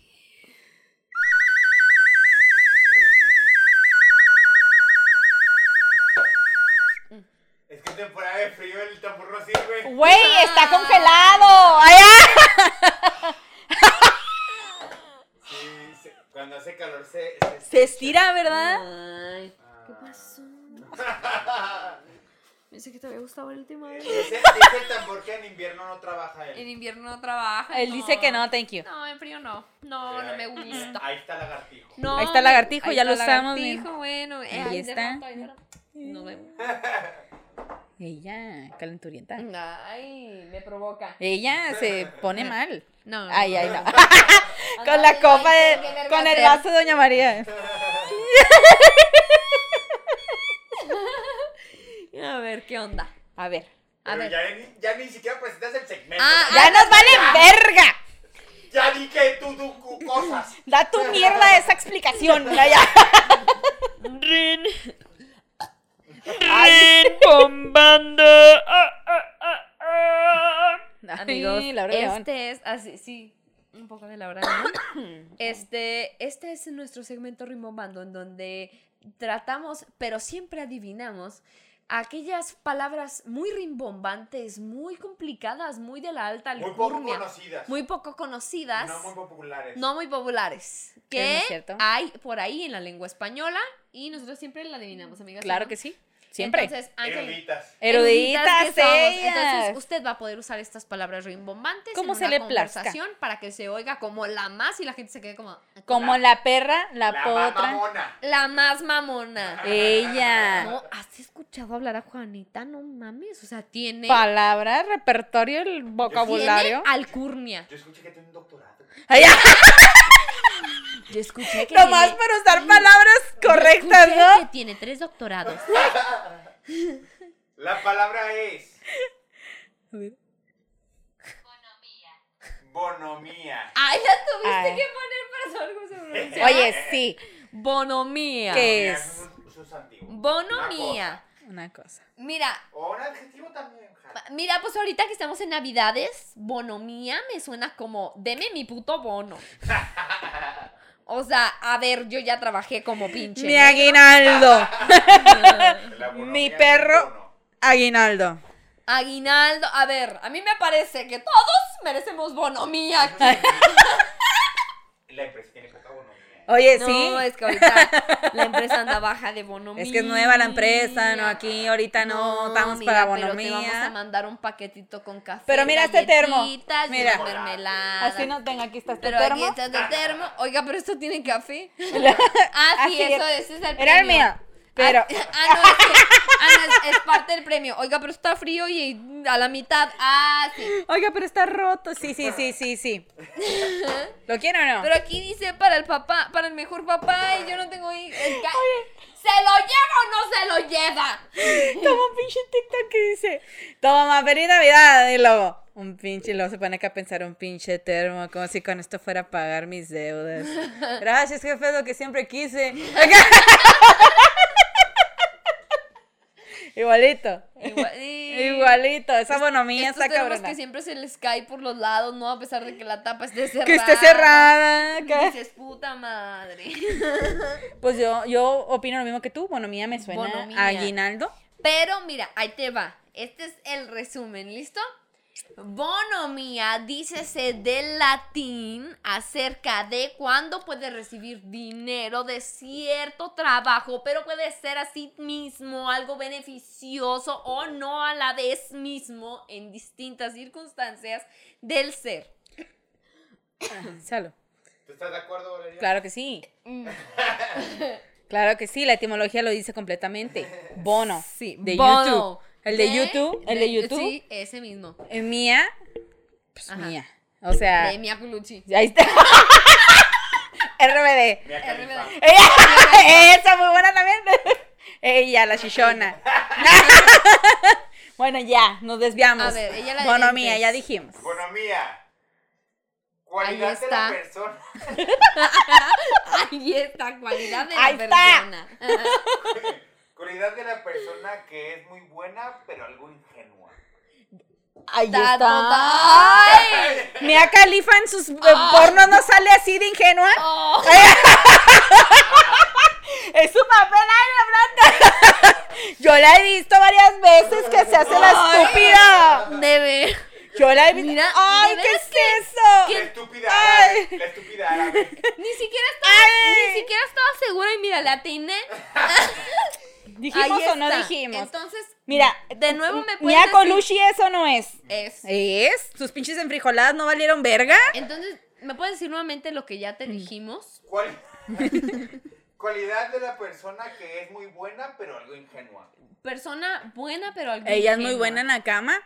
Es que en temporada de frío el tambor no sirve. Güey, está Ah. congelado. ¡Ay, ah! Sí, se- cuando hace calor se... Se estira, ¿verdad? Ay, ¿qué pasó? Pensé que te había gustado el último vez. Dice, dice el tambor que en invierno no trabaja En él. invierno no trabaja. Él dice que no, thank you. No, en frío no. No, Mira, no me gusta. Ahí está lagartijo. No, Ahí está el me- lagartijo, ahí ya lo está el estamos viendo. lagartijo, bueno. eh, Ahí ahí de está. rato, ahí de rato. Nos vemos. Ella, calenturienta. Ay, me provoca. Ella se pone mal. No. Ay, ay, no. Con la copa de. Con el vaso de Doña María. A ver, ¿qué onda? A ver. A Pero ver. ya ni, ya ni siquiera presentas el segmento. Ah, ¿no? ¡Ya nos vale verga! Ya di que tú, tú, cosas. Da tu mierda esa explicación. Ya, ya. Rin. Ay, bombando. Amigos, este es así, sí, un poco de Laura León. Este, este es nuestro segmento Rimbombando en donde tratamos, pero siempre adivinamos aquellas palabras muy rimbombantes, muy complicadas, muy de la alta Muy poco alcurnia, conocidas. muy poco conocidas, No muy populares. no muy populares, Es que hay por ahí en la lengua española y nosotros siempre la adivinamos, amigas. Claro ¿no? que sí. Siempre. Entonces, Ángel, Eruditas. Entonces, usted va a poder usar estas palabras rimbombantes Como en se una le plazca. conversación para que se oiga como la más y la gente se quede como Como la perra, la, La potra. mamona. la más mamona. Ella. No, ¿has escuchado hablar a Juanita? No mames, o sea, tiene Palabra, repertorio, el vocabulario. tiene alcurnia. Yo escuché que tiene un doctorado. Ay. Yo escuché que Nomás tiene, para usar palabras correctas, ¿no? que tiene tres doctorados. La palabra es Bonomía. Ay, la tuviste Ay. que poner para saber cómo se pronuncia. Oye, sí, Bonomía. ¿Qué? Bonomía es? Bonomía. una cosa. Mira. O un adjetivo también. ja. mira, pues ahorita que estamos en Navidades, bonomía me suena como, deme mi puto bono. O sea, a ver, yo ya trabajé como pinche. Mi negro. aguinaldo. Mi perro. Aguinaldo. Aguinaldo. A ver, a mí me parece que todos merecemos bonomía aquí. La empresa tiene poca bonomía. Oye, No, sí. es que ahorita la empresa anda baja de bonomía. Es que es nueva la empresa, no aquí ahorita no, estamos mira, para Pero te vamos a bonomía. mandar un paquetito con café. Pero mira este termo, mira. mermelada. Así no tengo, aquí está este Pero termo. aquí está este termo. Oiga, pero esto tiene café. ah, sí, Así eso, es. ese es el premio. Era el mío, pero Ah, ah, no, es, que- ah, no, es, es parte del premio. Oiga, pero está frío y a la mitad. Ah, sí. Oiga, pero está roto. Sí, sí, sí, sí, sí. ¿Lo quiere o no? Pero aquí dice para el papá, para el mejor papá y yo no tengo hijos. ¿Se lo lleva o no se lo lleva? Toma un pinche TikTok que dice, toma feliz Navidad. Y luego, un pinche, y luego se pone acá a pensar un pinche termo, como si con esto fuera a pagar mis deudas. Gracias, jefe, es lo que siempre quise. Igualito. Igual- y- Igualito. Esa bonomía está cabrona. que siempre se les cae por los lados, ¿no? A pesar de que la tapa esté cerrada. Que esté cerrada. Que- Dices, puta madre. Pues yo, yo opino lo mismo que tú. Bonomía me suena Bonomía. a aguinaldo. Pero mira, ahí te va. Este es el resumen, ¿listo? Bonomía, dícese del latín acerca de cuándo puedes recibir dinero de cierto trabajo, pero puede ser así mismo algo beneficioso o no a la vez mismo en distintas circunstancias del ser. Salud. ¿Tú estás de acuerdo, Valeria? Claro que sí. Mm. Claro que sí, la etimología lo dice completamente. Bono. Sí, De bono. YouTube. El de YouTube, el de YouTube. Sí, ese mismo. Mía. Pues Ajá. mía. O sea, De Mia Colucci. ahí está. RBD. RBD. Ella, esa muy buena también. Ella, la chichona. bueno, ya, nos desviamos. A ver, ella la de Bonomía, ya dijimos. Bonomía. Cualidad Ahí de está. la persona. Ahí está, cualidad de Ahí la está. Cualidad de la persona que es muy buena, pero algo ingenua. Ahí está. ¡Ay! Mia Califa en sus eh, pornos no sale así de ingenua. Oh, Es su papel ahí, de plata. Yo la he visto varias veces que se hace la Ay. estúpida. debe. Yo la he visto. Mira, Ay, ¿qué es que- eso? La estúpida Ay. La estúpida árabe. Ni siquiera estaba, Ay. ni siquiera estaba segura y mira, la atiné. ¿Dijimos Ahí o no dijimos? Entonces, Mira, de nuevo me puedes Mia Colucci eso no es. es. ¿Es? ¿Tus pinches enfrijoladas no valieron verga? Entonces, ¿me puedes decir nuevamente lo que ya te dijimos? Cual- Cualidad de la persona que es muy buena, pero algo ingenua. Persona buena, pero algo Ella es muy ingenua. buena en la cama.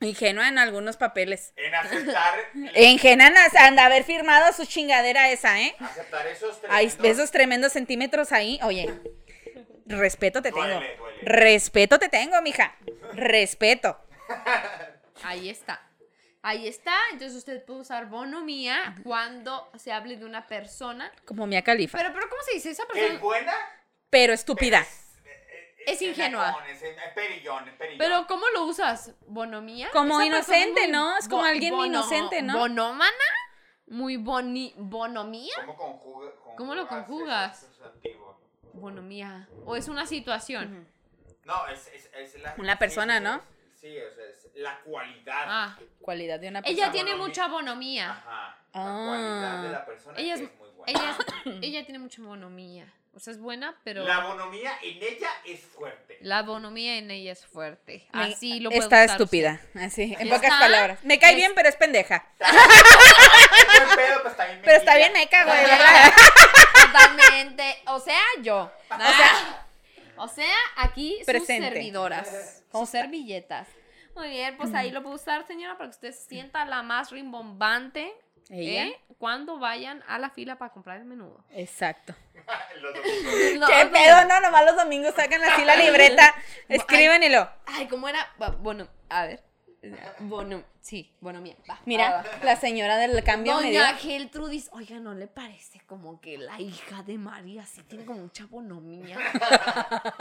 Ingenua en algunos papeles. En aceptar, Ingenua en haber firmado su chingadera esa, ¿eh? aceptar esos Hay tremendos- esos tremendos centímetros ahí. Oye, respeto te tengo. Duele, duele. Respeto te tengo, mija. Respeto. Ahí está. Ahí está. Entonces usted puede usar bonomía cuando se hable de una persona. Como Mia Califa. Pero, pero ¿cómo se dice? Esa Que es persona buena, Pero estúpida. Es ingenua. Es, es perillón, es perillón. Pero ¿cómo lo usas? ¿Bonomía? Como Esa persona inocente, muy ¿no? Es como bo- alguien inocente, ¿no? ¿Bonómana? Muy boni... ¿Bonomía? ¿Cómo conjuga, ¿Cómo lo conjugas Bonomía. ¿O es una situación? No, es, es, es la... Una persona, sí, ¿no? es- Sí, o sea, es la cualidad. Ah. Cualidad de una Ella persona. tiene bonomía. mucha bonomía. Ajá. Ah. La cualidad de la persona Ella es, que es muy buena. ella, es- ella tiene mucha bonomía. O sea, es buena, pero La bonomía en ella es fuerte. la bonomía en ella es fuerte. Me- Así lo puede Está usar estúpida. Así, en ¿Está? pocas palabras. Me cae Es- bien, pero es pendeja. Pedo, pues también Pero está bien meca, güey. Totalmente. O sea, yo. O sea, O sea, aquí sus Presente. servidoras, sus servilletas. Muy bien, pues ahí lo puedo usar, señora, para que usted se sienta la más rimbombante. Ella. ¿eh? Cuando vayan a la fila para comprar el menudo. exacto. Los domingos. No, ¿Qué no. pedo? No, nomás los domingos sacan así la libreta, escriben y lo. Ay, ¿cómo era? Bu- Bueno, a ver. Bono, sí, bonomía. Va. Mira, la señora del cambio. Doña Geltrudis, oiga, ¿no le parece como que la hija de María sí tiene como mucha bonomía?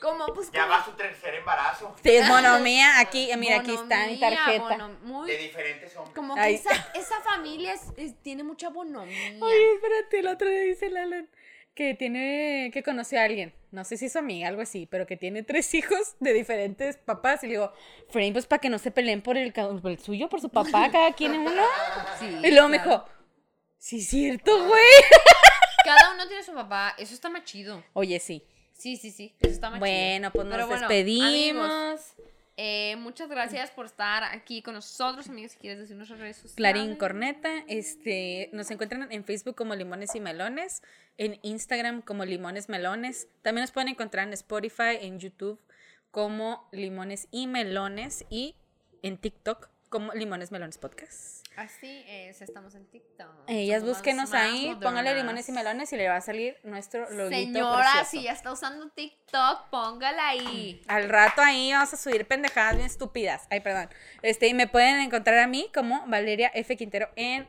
como, pues, Ya como va su tercer embarazo. Sí, es monomía. Aquí, mira, aquí está mi bonomía, tarjeta. bono- muy, De diferentes hombres. como que esa, esa familia es- es- tiene mucha bonomía. Oye, espérate, el otro día dice Lalan que tiene, que conoció a alguien, no sé si es amiga, algo así, pero que tiene tres hijos de diferentes papás. Y le digo, Frame, pues para que no se peleen por el, ca- por el suyo, por su papá, cada quien en uno. Sí, Y luego me dijo, sí, es cierto, güey. Cada uno tiene su papá, eso está más chido. Oye, sí. Sí, sí, sí, eso está más chido. Bueno, pues Pero nos bueno, despedimos. amigos, eh, muchas gracias por estar aquí con nosotros, amigos. Si quieres decir nuestras redes sociales. Clarín Corneta, este, nos encuentran en Facebook como Limones y Melones, en Instagram como Limones Melones, también nos pueden encontrar en Spotify, en YouTube como Limones y Melones y en TikTok como Limones Melones Podcast. Así es, estamos en TikTok. Ellas Somos búsquenos ahí, póngale. Limones y Melones y le va a salir nuestro loguito Señora, precioso. si ya está usando TikTok, póngala ahí. Al rato ahí vamos a subir pendejadas bien estúpidas. Ay, perdón. Este, y me pueden encontrar a mí como Valeria F. Quintero en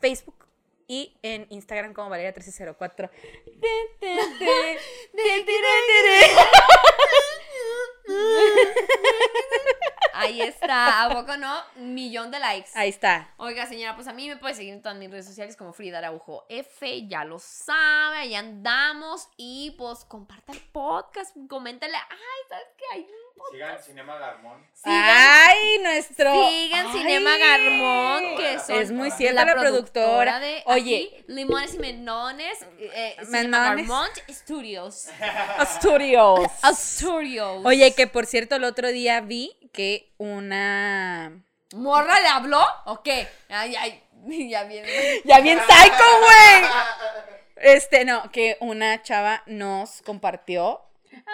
Facebook y en Instagram como Valeria1304. Ahí está, ¿a poco no? Millón de likes. Ahí está. Oiga, señora, pues a mí me puede seguir en todas mis redes sociales como Frida Araujo F, ya lo sabe, ahí andamos. Y pues comparta el podcast, coméntale, ay, ¿sabes qué? Hay un podcast. Sigan Cinema Garmón. Sigan, Ay, nuestro. sigan Ay. Cinema Garmón, que son Es muy cierta la, productora. de Oye, aquí, Limones y Menones, eh, Cinema Menones. Garmont Studios. Studios. Studios. Oye, que por cierto, el otro día vi que una. ¿Morra le habló o qué? Ay, ay, ya viene. Ya bien psycho, güey. Este, no, que una chava nos compartió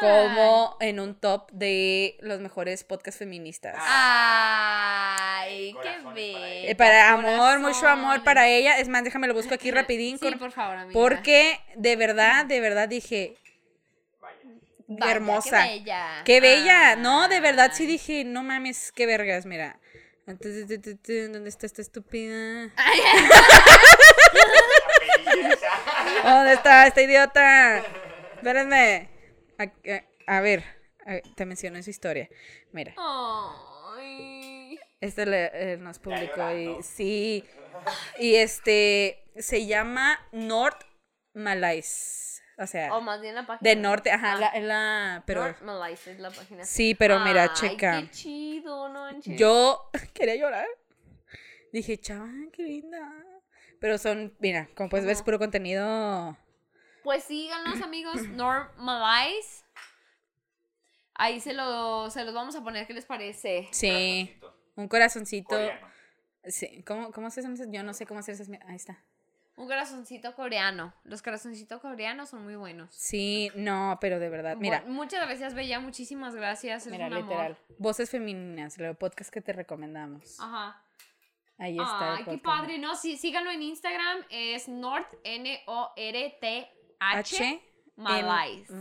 como en un top de los mejores podcasts feministas. Ay, qué Corazones bello. Eh, para amor, mucho amor para ella. Es más, déjame lo busco aquí rapidín. Sí, por favor, amiga. porque de verdad, de verdad dije, Vaya. Hermosa. Qué bella. Qué bella. No, de verdad sí dije, no mames, qué vergas, mira. ¿dónde está esta estúpida? Ay, ¿Dónde está esta idiota? Espérenme. A, a- a ver, a- te menciono esa historia. Mira, Ay. este le- eh, nos publicó y sí. Y este se llama North Malais. O sea, O más bien la página. de norte, ajá, Ah. la, es la pero North Malaysia es la página. sí, pero mira, Ay, checa. Qué chido, no manches. Yo quería llorar. Dije, chaval, qué linda. Pero son, mira, como puedes ver, es puro contenido. Pues síganos, amigos. Normalize. Ahí se, lo, se los vamos a poner. ¿Qué les parece? Sí, Corazoncito. un corazoncito. Sí, ¿cómo, cómo se hace? Yo no sé cómo hacer esas. Ahí está. Un corazoncito coreano. Los corazoncitos coreanos son muy buenos. Sí, no, pero de verdad, mira, Bu- muchas gracias, Bella. Muchísimas gracias. Es mira, un amor. literal. Voces femeninas, el podcast que te recomendamos. Ajá. Ahí está. el Ay, qué podcast. padre. No, sí, síganlo en Instagram. Es North, N-O-R-T-H. H. Malice.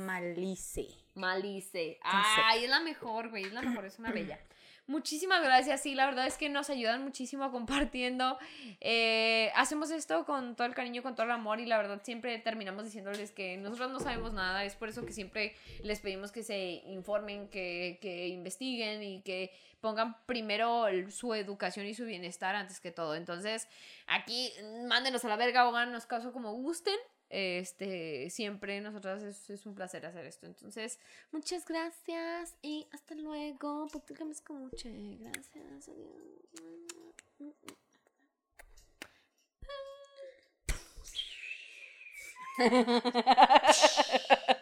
Malice. Ay, es la mejor, güey. Es la mejor, es una bella. Muchísimas gracias. Sí, la verdad es que nos ayudan muchísimo compartiendo. Eh, hacemos esto con todo el cariño, con todo el amor y la verdad siempre terminamos diciéndoles que nosotros no sabemos nada. Es por eso que siempre les pedimos que se informen, que, que investiguen y que pongan primero el- su educación y su bienestar antes que todo. Entonces, aquí mándenos a la verga o háganos caso como gusten. Este, siempre nosotras es, es un placer hacer esto. Entonces, muchas gracias y hasta luego. Porque me escuche. Gracias. Adiós.